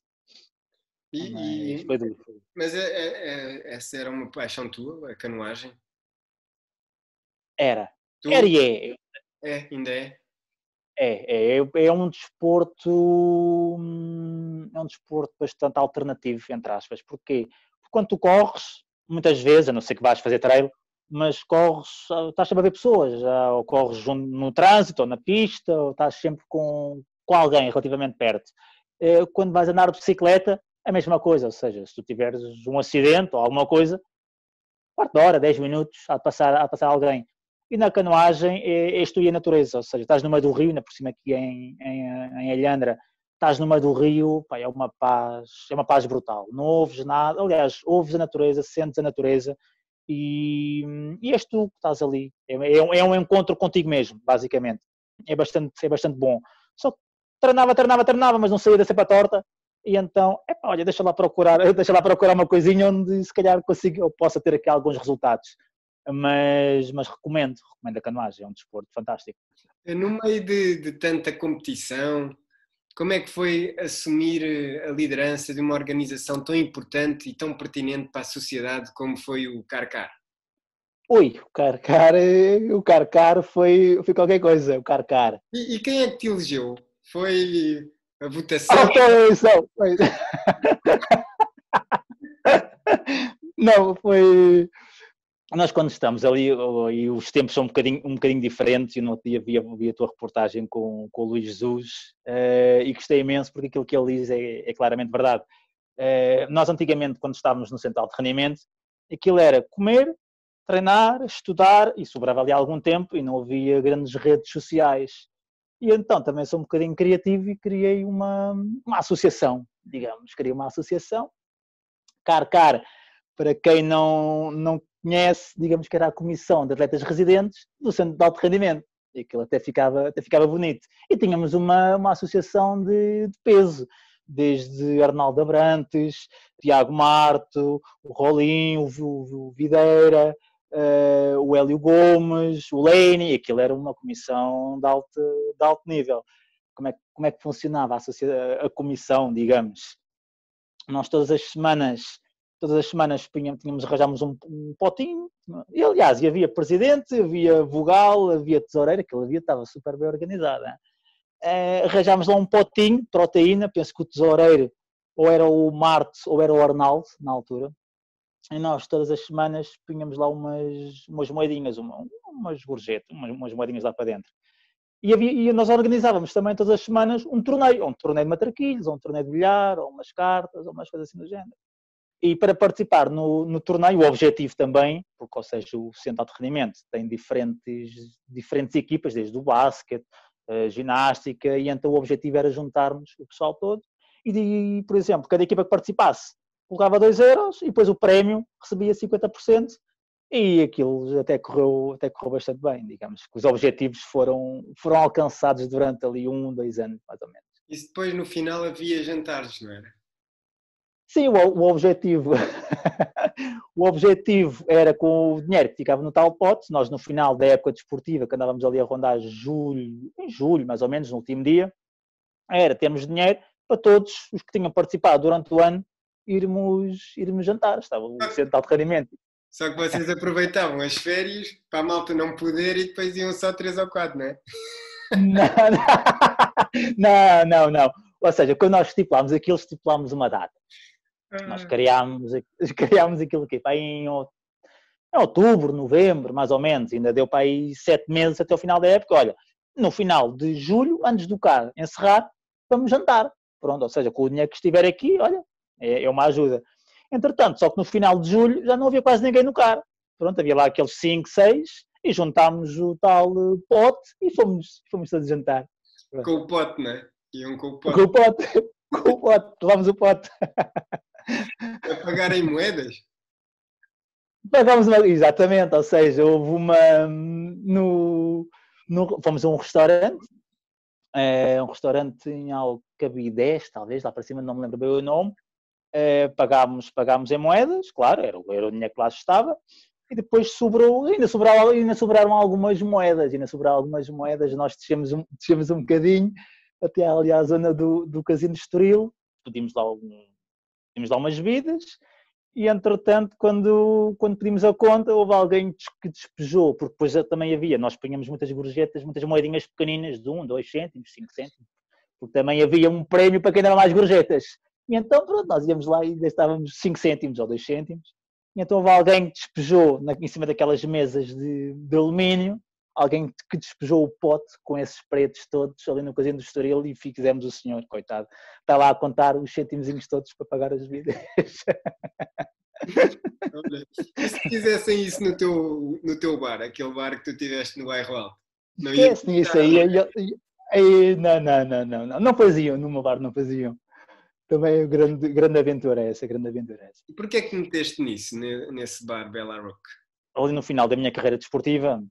A: E, mas, e, mas é, é, é, essa era uma paixão tua, a canoagem?
B: Era. Tu? Era e é.
A: É, ainda é?
B: É, é, é um desporto hum, é um desporto bastante alternativo, entre aspas. Porquê? Porque quando tu corres, muitas vezes, a não ser que vais fazer trail, mas corres, ah, estás sempre a ver pessoas, ou corres no trânsito, ou na pista, ou estás sempre com, com alguém relativamente perto. É, quando vais andar de bicicleta, é a mesma coisa, ou seja, se tu tiveres um acidente ou alguma coisa, quarto de hora, 10 minutos, há de passar, há de passar alguém. E na canoagem é, és tu e a natureza, ou seja, estás no meio do rio, ainda por cima aqui em, em, em Alhandra, estás no meio do rio, pá, é uma paz, é uma paz brutal. Não ouves nada, aliás, ouves a natureza, sentes a natureza e, e és tu que estás ali. É, é, um, é encontro contigo mesmo, basicamente. É bastante, é bastante bom. Só treinava, treinava, treinava, mas não saía da cepa torta. E então, olha, deixa lá procurar, <laughs> deixa lá procurar uma coisinha onde se calhar consigo, eu possa ter aqui alguns resultados mas, mas recomendo, recomendo a canoagem, é um desporto fantástico.
A: No meio de, de, tanta competição, como é que foi assumir eh, a liderança de uma organização tão importante e tão pertinente para a sociedade como foi o Carcar?
B: Ui, o Carcar, eh, o Carcar foi, foi qualquer coisa, o Carcar.
A: E, e quem é que te elegeu? Foi a votação? A
B: eleição. Não, foi, <laughs> nós quando estamos ali, e os tempos são um bocadinho, um bocadinho diferentes, e no outro dia vi, vi a tua reportagem com, com o Luís Jesus, uh, e gostei imenso porque aquilo que ele diz é, é claramente verdade. Uh, nós antigamente, quando estávamos no central de rendimento, aquilo era comer, treinar, estudar, e sobrava ali algum tempo, e não havia grandes redes sociais. E então também sou um bocadinho criativo e criei uma, uma associação, digamos, criei uma associação, Car Car, para quem não, não conhece, digamos que era a comissão de atletas residentes do Centro de Alto Rendimento. E aquilo até ficava, até ficava bonito. E tínhamos uma, uma associação de, de peso, desde Arnaldo Abrantes, Tiago Marto, o Rolim, o, o Videira, uh, o Hélio Gomes, o Lene, aquilo era uma comissão de alto, de alto nível. Como é, como é que funcionava a, a comissão, digamos? Nós todas as semanas todas as semanas tínhamos, arranjámos um, um, potinho, e aliás, e havia presidente, havia vogal, havia tesoureira, aquilo havia, estava super bem organizada. Uh, arranjámos lá um potinho de proteína, penso que o tesoureiro ou era o Marte ou era o Arnaldo, na altura, e nós todas as semanas punhamos lá umas, umas moedinhas, uma, umas gorjetas, umas, umas moedinhas lá para dentro. E, havia, e, nós organizávamos também todas as semanas um torneio, um torneio de matraquilhos, ou um torneio de bilhar, ou umas cartas, ou umas coisas assim do género. E para participar no, no torneio, o objetivo também, porque, ou seja, o Centro de Rendimento tem diferentes, diferentes equipas, desde o basquete, ginástica, e então o objetivo era juntarmos o pessoal todo. E, por exemplo, cada equipa que participasse colocava 2 euros e depois o prémio recebia 50%. E aquilo até correu, até correu bastante bem, digamos que os objetivos foram, foram alcançados durante ali um, dois anos, mais ou menos.
A: E depois no final havia jantares, não era?
B: Sim, o, o objetivo <laughs> o objetivo era com o dinheiro que ficava no tal pote, nós no final da época desportiva, que andávamos ali a rondar julho, em julho mais ou menos, no último dia, era termos dinheiro para todos os que tinham participado durante o ano irmos, irmos jantar, estava o centro de rendimento.
A: Só que vocês aproveitavam as férias para a malta não poder e depois iam só três ou quatro, não é?
B: Não, <laughs> não, não. Ou seja, quando nós estipulámos aquilo, estipulámos uma data. Nós ah. criámos, <laughs> criámos aquilo aqui para em, em outubro, novembro, mais ou menos. Ainda deu para aí sete meses até o final da época. Olha, no final de julho, antes do carro encerrar, vamos jantar. Pronto, ou seja, com o dinheiro que estiver aqui, olha, é, é uma ajuda. Entretanto, só que no final de julho já não havia quase ninguém no carro. Pronto, havia lá aqueles 5, 6 e juntámos o tal eh, pote e fomos, fomos todos jantar.
A: Com o pote, não é? Iam com o pote.
B: Com o pote, <laughs> com o pote, levámos o pote. <laughs>
A: A pagar em moedas?
B: Pagámos uma, exatamente, ou seja, houve uma. No, no, fomos a um restaurante, é, um restaurante em Alcabidez, talvez, lá para cima, não me lembro bem o nome. É, pagámos, pagámos em moedas, claro, era, era o dinheiro que lá estava, e depois sobrou, ainda sobraram, ainda sobraram algumas moedas, ainda sobraram algumas moedas, nós descemos um, descemos um bocadinho até ali à zona do, do Casino Estoril, pedimos lá algum, tínhamos lá umas bebidas e entretanto quando, quando pedimos a conta houve alguém que despejou, porque depois também havia, nós punhamos muitas gorjetas, muitas moedinhas pequeninas de 1, 2 cêntimos, 5 cêntimos, porque também havia um prémio para quem dava mais gorjetas. E então pronto, nós íamos lá e gastávamos 5 cêntimos ou 2 cêntimos. E então houve alguém que despejou na, em cima daquelas mesas de, de alumínio alguém que despejou o pote com esses pretos todos ali no casino do Estoril e fizemos o senhor, coitado. Está lá a contar os cêntimos todos para pagar as vidas. <laughs>
A: e se fizessem isso no teu, no teu bar, aquele bar que tu tiveste no bairro alto?
B: Não ia isso aí. aí não, não, não, não, não. Não faziam, no meu bar não faziam. Também é grande, grande aventura essa, grande aventura essa.
A: E porquê é que meteste nisso, nesse bar Bella Rock?
B: Ali no final da minha carreira desportiva,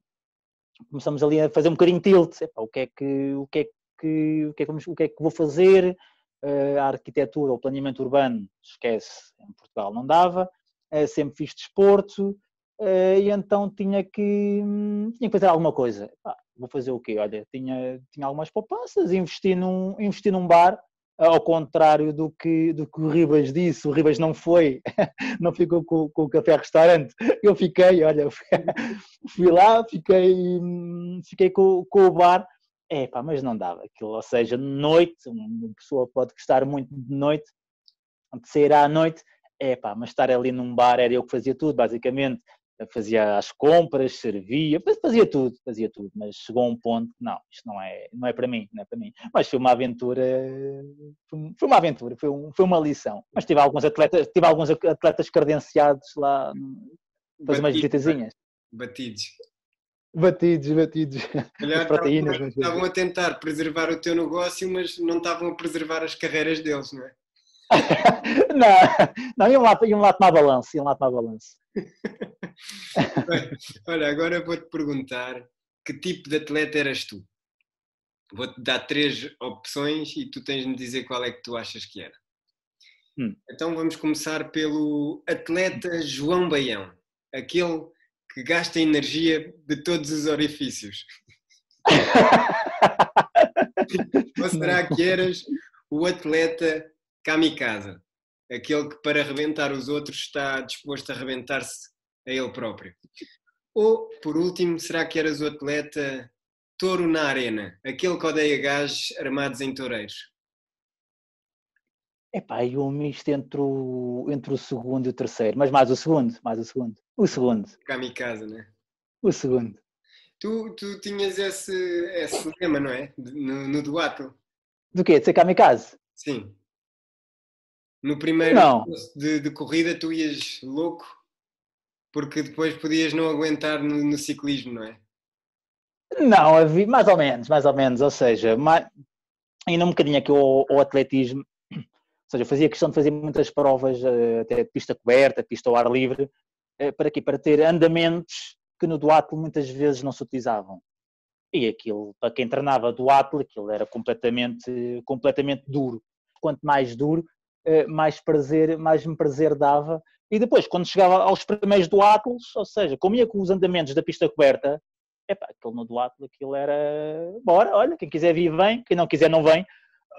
B: começamos ali a fazer um bocadinho tilt. Epá, o que é que o que é que o que é que, vamos, o que, é que vou fazer? Uh, a arquitetura, o planeamento urbano, esquece, em Portugal não dava. Uh, sempre fiz desporto uh, e então tinha que hum, tinha que fazer alguma coisa. Vou fazer o quê? Olha, tinha tinha algumas poupanças, investi num investi num bar ao contrário do que, do que o Ribas disse, o Ribas não foi, <laughs> não ficou com, com o café-restaurante, eu fiquei, olha, <laughs> fui lá, fiquei, fiquei com, com o bar, é pá, mas não dava aquilo, ou seja, noite, uma pessoa pode gostar muito de noite, de sair à noite, é pá, mas estar ali num bar era eu que fazia tudo, basicamente, fazia as compras, servia, fazia tudo, fazia tudo, mas chegou a um ponto que não, isto não é, não é para mim, não é para mim. Mas foi uma aventura, foi uma aventura, foi, um, foi uma lição. Mas tive alguns atletas, tive alguns atletas credenciados lá, fazer umas visitazinhas.
A: Batidos.
B: Batidos, batidos.
A: Olhar, proteínas. Estavam a tentar preservar o teu negócio, mas não estavam a preservar as carreiras deles, não é? <laughs>
B: não, não, iam lá, iam lá tomar balanço, iam lá tomar balanço. <laughs>
A: Olha, agora vou-te perguntar que tipo de atleta eras tu? Vou-te dar três opções e tu tens de me dizer qual é que tu achas que era. Hum. Então vamos começar pelo atleta João Baião, aquele que gasta energia de todos os orifícios. <laughs> Ou será que eras o atleta kamikaze? aquele que para arrebentar os outros está disposto a arrebentar-se a ele próprio. Ou, por último, será que eras o atleta touro na arena, aquele que odeia gajos armados em toureiros?
B: Epá, e um misto entre o, entre o segundo e o terceiro, mas mais o segundo, mais o segundo. O segundo.
A: Kamikaze, né?
B: O segundo.
A: Tu, tu tinhas esse, esse lema, não é? No, no duato.
B: Do quê? De ser kamikaze?
A: Sim. No primeiro de, de, corrida tu ias louco porque depois podias não aguentar no, no ciclismo, não é?
B: Não, havia, mais ou menos, mais ou menos, ou seja, mais, ainda um bocadinho aqui o ao atletismo, ou seja, eu fazia questão de fazer muitas provas, eh, até pista coberta, pista ao ar livre, eh, para quê? Para ter andamentos que no duatlo muitas vezes não se utilizavam. E aquilo, para quem treinava do atle, aquilo era completamente, completamente duro. Quanto mais duro, mais prazer, mais me prazer dava. E depois, quando chegava aos primeiros do Atlas, ou seja, como ia com os andamentos da pista coberta, epá, aquilo no do Atlas, aquilo era, bora, olha, quem quiser vir vem, quem não quiser não vem,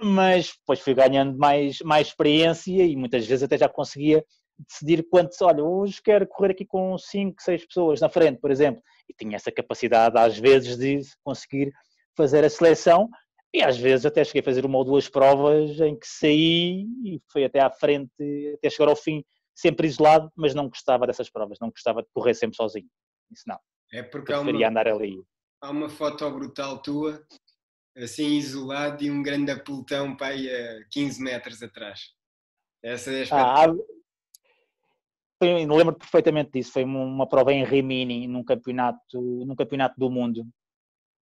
B: mas depois fui ganhando mais, mais experiência e muitas vezes até já conseguia decidir quantos, olha, hoje quero correr aqui com 5, 6 pessoas na frente, por exemplo, e tinha essa capacidade às vezes de conseguir fazer a seleção e às vezes até cheguei a fazer uma ou duas provas em que saí e fui até à frente, até chegar ao fim, sempre isolado, mas não gostava dessas provas, não gostava de correr sempre sozinho. Isso não.
A: É porque há uma,
B: andar ali.
A: há uma foto brutal tua, assim isolado e um grande apeltão para aí a 15 metros atrás. Essa é a ah,
B: lembro perfeitamente disso, foi uma prova em Rimini, num campeonato, num campeonato do mundo,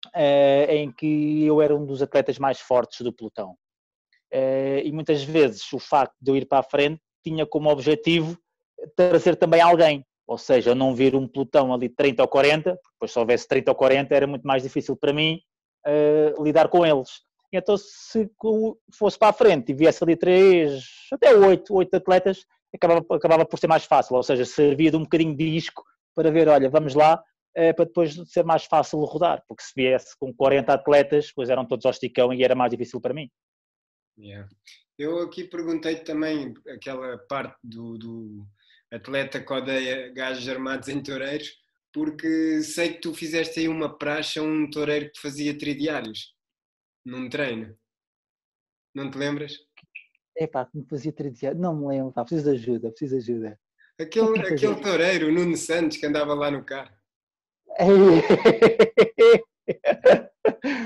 B: uh, em que eu era um dos atletas mais fortes do pelotão. Uh, e muitas vezes o facto de eu ir para a frente tinha como objetivo trazer também alguém, ou seja, não vir um pelotão ali de 30 ou 40, depois se houvesse 30 ou 40 era muito mais difícil para mim uh, lidar com eles. Então se fosse para a frente e viesse ali 3, até 8, 8 atletas, acabava, acabava por ser mais fácil, ou seja, servia de um bocadinho de disco para ver, olha, vamos lá, para depois ser mais fácil rodar, porque se viesse com 40 atletas, pois eram todos ao esticão e era mais difícil para mim.
A: Yeah. Eu aqui perguntei também aquela parte do, do atleta que odeia gajos armados em toureiros, porque sei que tu fizeste aí uma praxe a um toureiro que fazia tridiários num treino. Não te lembras?
B: É pá, que me fazia tridiários. Não me lembro, pá, preciso de ajuda, preciso de ajuda.
A: Aquele, aquele toureiro, Nuno Santos, que andava lá no carro. <laughs>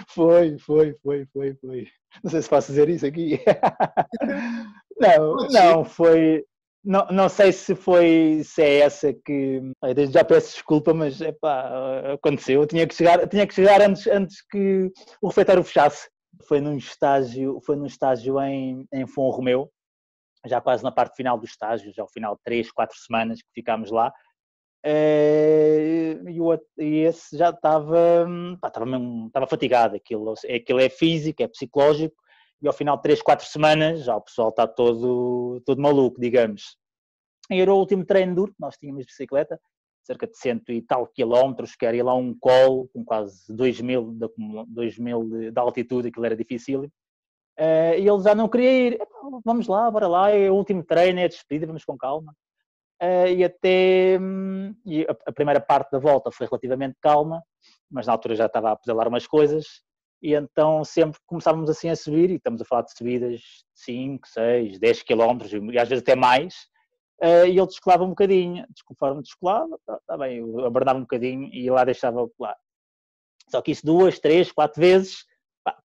B: Foi, foi, foi, foi, foi. Não sei se posso dizer isso aqui. <laughs> Não, não, foi. Não, não sei se foi se é essa que. Desde já peço desculpa, mas epá, aconteceu. Eu tinha que chegar, tinha que chegar antes, antes que o refeitório fechasse. Foi num estágio, foi num estágio em, em Fon Romeu, já quase na parte final do estágio, já ao final de três, quatro semanas que ficámos lá. Eh, e, o, e esse já estava, estava, estava fatigado. Aquilo, aquilo é físico, é psicológico, e ao final de 3, 4 semanas já o pessoal está todo, todo maluco, digamos. E era o último treino duro que nós tínhamos de bicicleta, cerca de cento e tal quilómetros, que era ir lá um colo com quase 2 mil, de, 2 mil de, de altitude, aquilo era difícil. Uh, e ele já não queria ir, vamos lá, bora lá, é o último treino, é a despedida, vamos com calma. Uh, e até hum, e a, a, primeira parte da volta foi relativamente calma, mas na altura já estava a pedalar umas coisas, e então sempre começávamos assim a subir, e estamos a falar de subidas de 5, 6, 10 quilómetros, e às vezes até mais, uh, e ele descolava um bocadinho, conforme descolava, está tá bem, eu abordava um bocadinho e lá deixava colar. Só que isso duas, três, quatro vezes,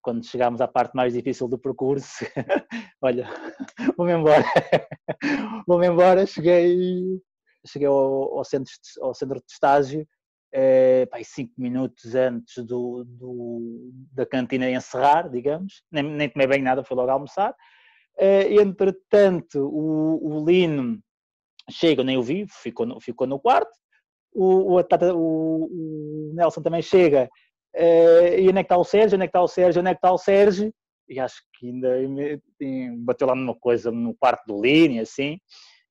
B: quando chegámos à parte mais difícil do percurso, <laughs> olha, vou-me embora, <laughs> vou-me embora, cheguei, cheguei ao, ao, centro, ao centro de estágio, é, pá, cinco minutos antes do, do, da cantina encerrar, digamos, nem, nem tomei bem nada, fui logo almoçar, é, entretanto o, o Lino chega, nem o vi, ficou no, ficou no quarto, o, o, o, o Nelson também chega, Uh, e onde é que está o Sérgio? Onde é que está o Sérgio? Onde é que está o Sérgio? E acho que ainda bateu lá numa coisa no quarto do Lini, assim.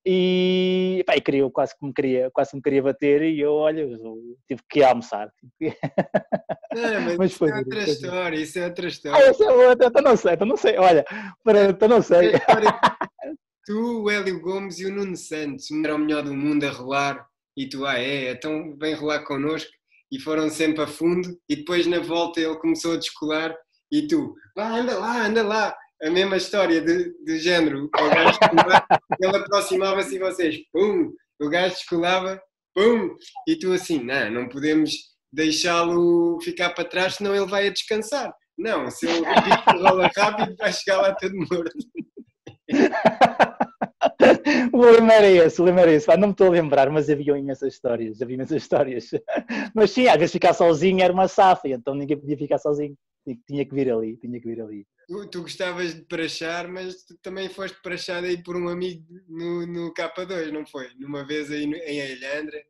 B: E, pá, e queria, quase que me queria, quase me queria bater e eu, olha, eu tive que ir almoçar.
A: Mas, <laughs> mas foi, isso é outra história, isso é outra história.
B: Ah, isso é outra, então não sei, então não sei, olha, então não sei. <laughs>
A: tu, o Hélio Gomes e o Nuno Santos, era o melhor do mundo a rolar e tu, ah é, então vem rolar connosco e foram sempre a fundo e depois na volta ele começou a descolar e tu, vá, anda lá, anda lá. A mesma história de, de género. O gajo ele aproximava-se e vocês, pum, o gajo descolava, pum, e tu assim, não, não podemos deixá-lo ficar para trás, senão ele vai a descansar. Não, se ele rola rápido, vai chegar lá todo morto. <laughs>
B: o lema era esse, o lema era esse. não me estou a lembrar, mas havia imensas histórias, havia imensas histórias. <laughs> Mas sim, às vezes ficar sozinho era uma safa, então ninguém podia ficar sozinho. Tinha que vir ali, tinha que vir ali.
A: Tu, tu gostavas de prachar, mas tu também foste prachado aí por um amigo no, no K2, não foi? Numa vez aí no, em Alhandra,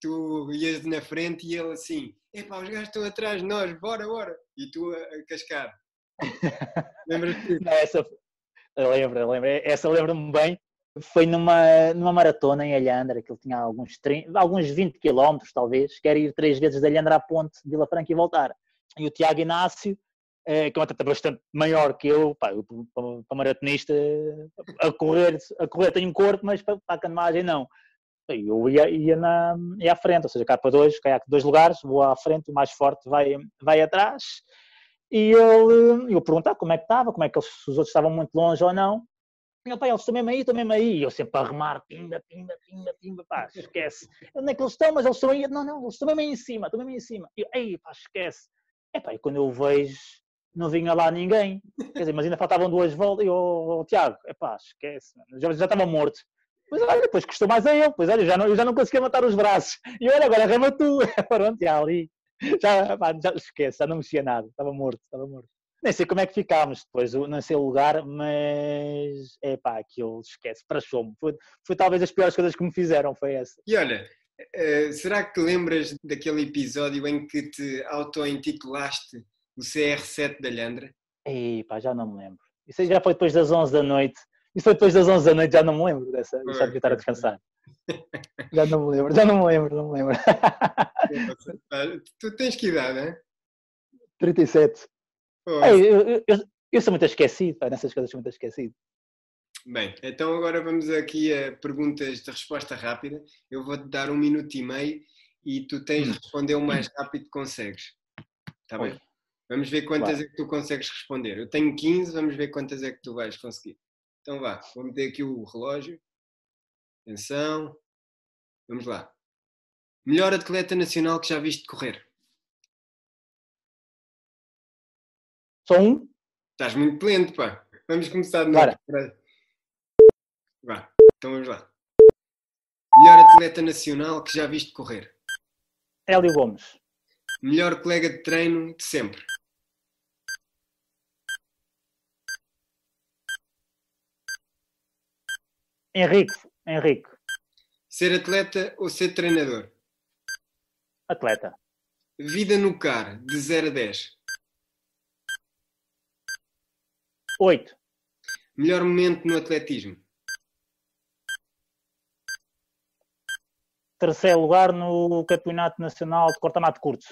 A: tu ias na frente e ele assim, epá, os gajos estão atrás de nós, bora, bora. E tu a, a cascar. <laughs> Lembras-te?
B: Essa, eu lembro, eu lembro. Essa lembro-me bem. Foi numa, numa maratona em Alhandra, que ele tinha alguns, 30, alguns 20 km, talvez, quer ir três vezes de Alhandra à ponte de Vila Franca e voltar. E o Tiago Inácio, eh, que é um atleta bastante maior que eu, pá, eu para maratonista, a correr, a correr tenho um corpo, mas para, para a canoagem não. Eu ia, ia, na, ia à frente, ou seja, capa dois, caiaque dois lugares, vou à frente, o mais forte vai, vai atrás. E ele, eu perguntar como é que estava, como é que os outros estavam muito longe ou não. Ele, pá, eles estão mesmo aí, estão mesmo aí. E eu sempre a remar, pimba, pimba, pimba, pimba, pá, <laughs> esquece. Onde é que eles estão? Mas eles estão aí. Não, não, eles estão mesmo aí em cima, estão mesmo aí em cima. E eu, ei, pá, esquece. É pá, e quando eu vejo, não vinha lá ninguém. Quer dizer, mas ainda faltavam duas voltas. E eu, oh, Tiago, é pá, esquece. Já, já estava morto. Pois olha, depois custou mais a ele. Pois olha, já não, eu já não conseguia matar os braços. E olha, agora rema tu. <laughs> Pronto, já ali. Já, pá, já esquece, já não mexia nada. Estava morto, estava morto. Nem sei como é que ficámos depois, não sei o lugar, mas é pá, aquilo esquece, para me Foi, foi talvez as piores coisas que me fizeram, foi essa.
A: E olha, uh, será que te lembras daquele episódio em que te auto-intitulaste o CR7 da Lhandra?
B: Ei, pá, já não me lembro. Isso já foi depois das 11 da noite. Isso foi depois das 11 da noite, já não me lembro dessa. Foi, já devia estar a descansar. já não me lembro, já não me lembro, não me lembro. <laughs>
A: tu tens que idade, não é?
B: 37. Ei, eu, eu, eu, sou muito esquecido, pá, nessas coisas sou muito esquecido.
A: Bem, então agora vamos aqui a perguntas de resposta rápida. Eu vou-te dar um minuto e meio e tu tens de hum. responder o mais rápido que consegues. Está bem? Vamos ver quantas claro. é que tu consegues responder. Eu tenho 15, vamos ver quantas é que tu vais conseguir. Então vá, vou meter aqui o relógio. Atenção. Vamos lá. Melhor atleta nacional que já viste correr?
B: Só um?
A: Estás muito lento, pá. Vamos começar de novo. Vá, então vamos lá. Melhor atleta nacional que já viste correr?
B: Hélio Gomes.
A: Melhor colega de treino de sempre?
B: Henrique. Henrique.
A: Ser atleta ou ser treinador?
B: Atleta.
A: Vida no CAR, de 0 a 10?
B: 8.
A: Melhor momento no atletismo?
B: Terceiro lugar no Campeonato Nacional de Cortamato Curto,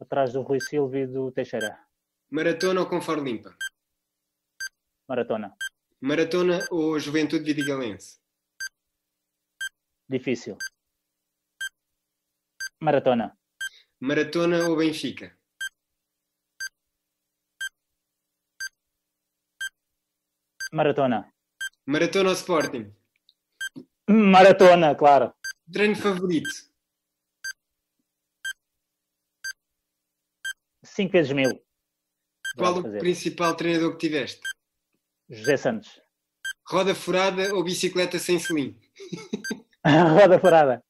B: atrás do Rui Silva e do Teixeira.
A: Maratona ou Confar Limpa?
B: Maratona.
A: Maratona ou Juventude Vidigalense?
B: Difícil. Maratona.
A: Maratona ou Benfica?
B: Maratona.
A: Maratona ou Sporting?
B: Maratona, claro.
A: Treino favorito?
B: 5 vezes mil.
A: Qual o principal treinador que tiveste?
B: José Santos.
A: Roda furada ou bicicleta sem selim? <laughs>
B: Roda furada.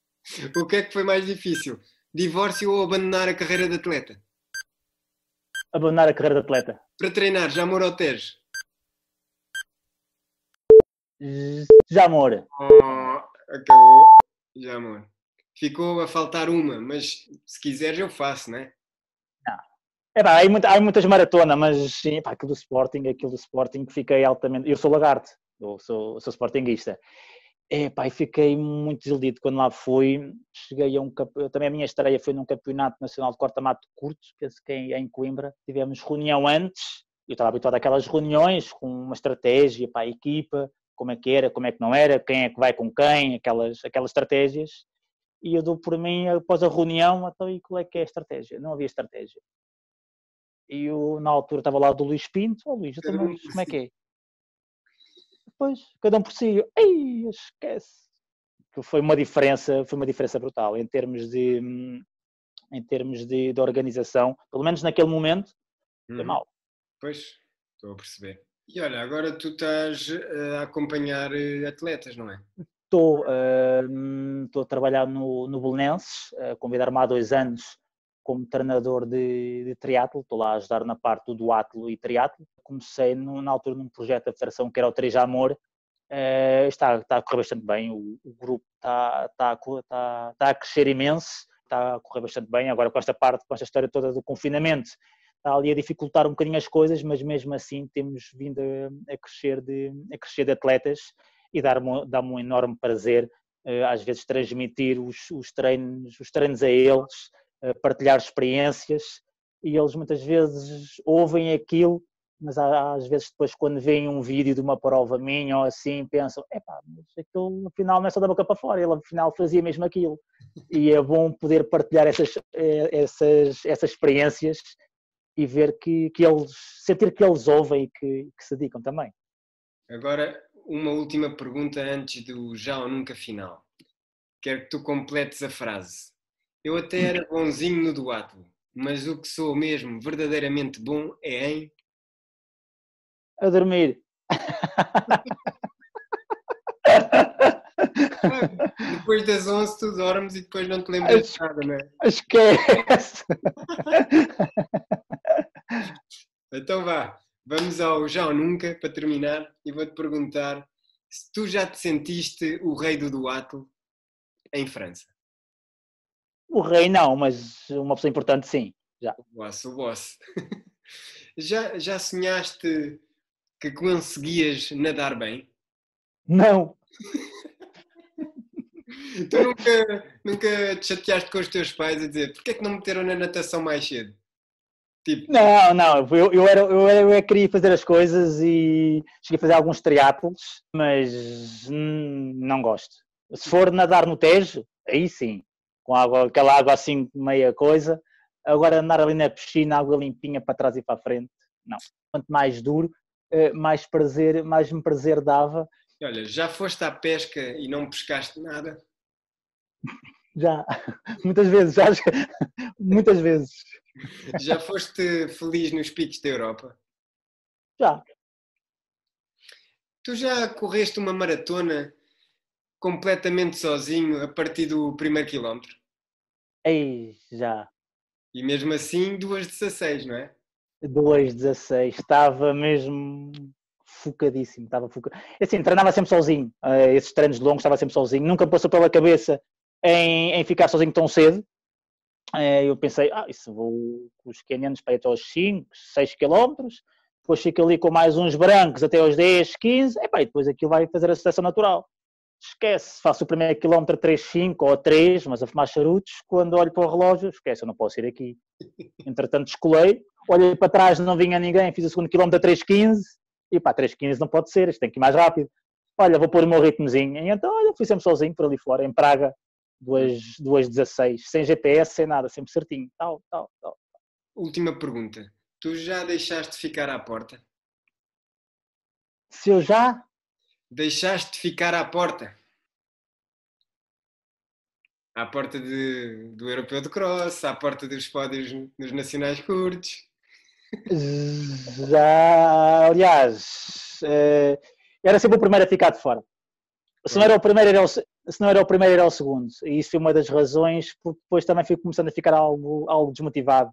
A: O que é que foi mais difícil? Divórcio ou abandonar a carreira de atleta?
B: Abandonar a carreira de atleta.
A: Para treinar, já mora ao Tejo?
B: Jamor.
A: Oh, acabou. Jamor. Ficou a faltar uma, mas se quiseres eu faço, né?
B: não é? Não. há, muita, há muitas maratonas, mas sim, pá, aquilo do Sporting, aquilo do Sporting fiquei altamente. Eu sou lagarto, eu sou, sou sportinguista. É, pá, fiquei muito desiludido quando lá fui. Cheguei a um também a minha estreia foi num campeonato nacional de corta-mato curto, penso que é em Coimbra. Tivemos reunião antes, eu estava habituado àquelas reuniões com uma estratégia para a equipa, como é que era, como é que não era, quem é que vai com quem, aquelas, aquelas estratégias. E eu dou por mim, após a reunião, então, e qual é que é a estratégia? Não havia estratégia. E eu, na altura, estava lá do Luís Pinto, oh Luís, então, mas, como é que é? Depois, cada um por si, ei, esquece. Que foi uma diferença, foi uma diferença brutal em termos de, em termos de, de organização, pelo menos naquele momento, foi hum. mal.
A: Pois, estou a perceber. E olha, agora tu estás eh, a acompanhar eh, atletas, não é?
B: Estou, uh, estou a trabalhar no, no Belenenses, uh, convidar-me há dois anos como treinador de, de triatlo, estou lá a ajudar na parte do duatlo e triatlo. Comecei no, na altura num projeto da Federação que era o Três Amor, está, está a correr bastante bem, o, o grupo está, está, está, está a crescer imenso, está a correr bastante bem. Agora, com esta parte, com esta história toda do confinamento, ali a dificultar um bocadinho as coisas, mas mesmo assim temos vindo a, a crescer, de, a crescer de atletas e dá-me dá um enorme prazer, uh, às vezes, transmitir os, os, treinos, os treinos a eles, uh, partilhar experiências e eles muitas vezes ouvem aquilo mas às vezes depois quando veem um vídeo de uma prova minha ou assim, pensam, epá, mas aquilo afinal não é só da boca para fora, ele afinal fazia mesmo aquilo. E é bom poder partilhar essas, eh, essas, essas experiências e ver que, que eles, sentir que eles ouvem e que, que se dedicam também.
A: Agora, uma última pergunta antes do já ou nunca final. Quero que tu completes a frase. Eu até era bonzinho no duato, mas o que sou mesmo verdadeiramente bom é em
B: a dormir.
A: depois das 11 tu dormes e depois não te lembras de nada, não é?
B: Esquece!
A: Então vá, vamos ao já ou nunca para terminar e vou-te perguntar se tu já te sentiste o rei do duato em França.
B: O rei não, mas uma pessoa importante sim, já.
A: O boss, o boss. <laughs> Já, já sonhaste que conseguias nadar bem?
B: Não. <laughs>
A: tu nunca, nunca te chateaste com os teus pais a dizer porquê é que não meteram na natação mais cedo?
B: Tipo... Não, não, eu, eu, era, eu, era, eu queria fazer as coisas e cheguei a fazer alguns triatlos, mas hum, não gosto. Se for nadar no Tejo, aí sim, com água, aquela água assim meia coisa. Agora andar ali na piscina, água limpinha para trás e para a frente, não. Quanto mais duro, eh, mais prazer, mais me prazer dava.
A: Olha, já foste à pesca e não pescaste nada? <laughs>
B: Já, muitas vezes, já, <laughs> muitas vezes.
A: Já foste feliz nos picos da Europa?
B: Já.
A: Tu já correste uma maratona completamente sozinho a partir do primeiro quilómetro?
B: Ei, já.
A: E mesmo assim, duas 16, não é?
B: 2,16, estava mesmo focadíssimo, estava focado. É assim, treinava sempre sozinho, uh, esses treinos longos estava sempre sozinho, nunca passou pela cabeça em, em ficar sozinho tão cedo. Uh, eu pensei, ah, isso vou com os quenianos para ir até aos 5, 6 quilómetros, depois fico ali com mais uns brancos até aos 10, 15, epá, e depois aquilo vai fazer a seleção natural. Esquece, faço o primeiro quilómetro 3,5 ou 3, mas a fumar charutos, quando olho para o relógio, esquece, eu não posso ir aqui. Entretanto, escolei, olhei para trás, não vinha ninguém, fiz o segundo quilómetro a 3.15 e pá, 3.15 não pode ser, isto tem que ir mais rápido. Olha, vou pôr o meu ritmozinho. E então, olha, fui sempre sozinho por ali fora, em Praga, 2.16, sem GPS, sem nada, sempre certinho, tal, tal, tal.
A: Última pergunta. Tu já deixaste ficar à porta?
B: Se eu já?
A: Deixaste ficar à porta? À porta de, do Europeu de Cross, à porta dos pódios nos nacionais curtos.
B: Já, aliás, eh, era sempre o primeiro a ficar de fora. Se não era o primeiro, era o, se não era o primeiro, era o segundo. E isso foi uma das razões, porque depois também fui começando a ficar algo, algo desmotivado.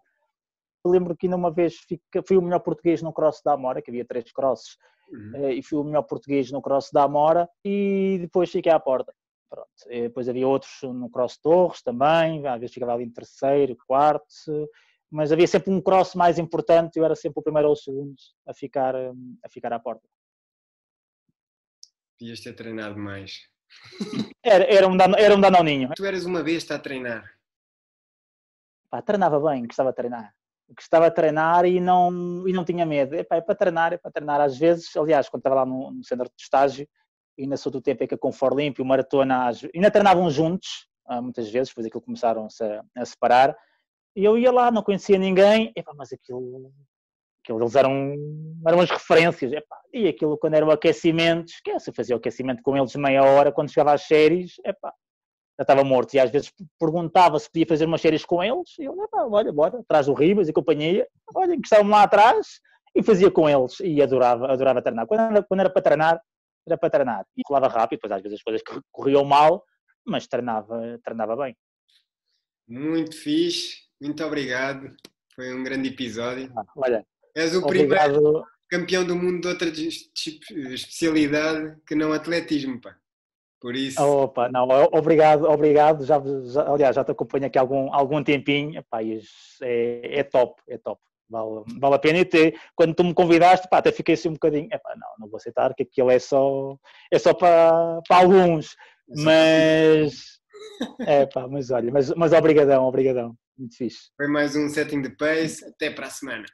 B: Eu lembro que ainda uma vez fui o melhor português no cross da Amora, que havia três crosses, uhum. Eh, e fui o melhor português no cross da Amora, e depois fiquei à porta. Pronto. E depois havia outros no cross Torres também, às vezes ficava ali em terceiro, quarto, mas havia sempre um cross mais importante, eu era sempre o primeiro ou o segundo a ficar, a ficar à porta.
A: Devias ter treinado mais.
B: Era, era, um, era um danoninho.
A: Tu eras uma besta a treinar?
B: Pá, treinava bem, gostava de treinar. Gostava de treinar e não, e não tinha medo. Epá, é para treinar, é para treinar. Às vezes, aliás, quando estava lá no, no centro de estágio, ainda sou do tempo em que a Confor Limpo e o Maratona ainda treinavam juntos, ah, muitas vezes, depois aquilo começaram-se a, a separar e eu ia lá, não conhecia ninguém, epá, mas aquilo eles eram, eram as referências. Epá, e aquilo, quando era o aquecimento, esquece, eu fazia o aquecimento com eles meia hora, quando chegava às séries, epá, já estava morto. E às vezes perguntava se podia fazer umas séries com eles, e eu, epá, olha, bora, atrás do Ribas e companhia, olha, estavam lá atrás, e fazia com eles, e adorava, adorava treinar. Quando era, quando era para treinar, era para treinar. E rolava rápido, depois às vezes as coisas corriam mal, mas treinava, treinava bem.
A: Muito fixe. Muito obrigado. Foi um grande episódio.
B: Ah, olha,
A: és o, primeiro, campeão do mundo de outra especialidade que não atletismo, pá. Por isso.
B: Opa, não, obrigado, obrigado. Já, já, aliás, já te acompanho aqui algum, algum tempinho. Pá, é, é top, é top. Vale, vale a pena. E te, quando tu me convidaste, pá, até fiquei assim um bocadinho. Epá, não, não vou aceitar que aquilo é só, é só para, para alguns. É mas. <laughs> É pá, mas olha, mas, mas obrigadão, obrigadão. Muito fixe.
A: Foi mais um setting de pace. Até para a semana.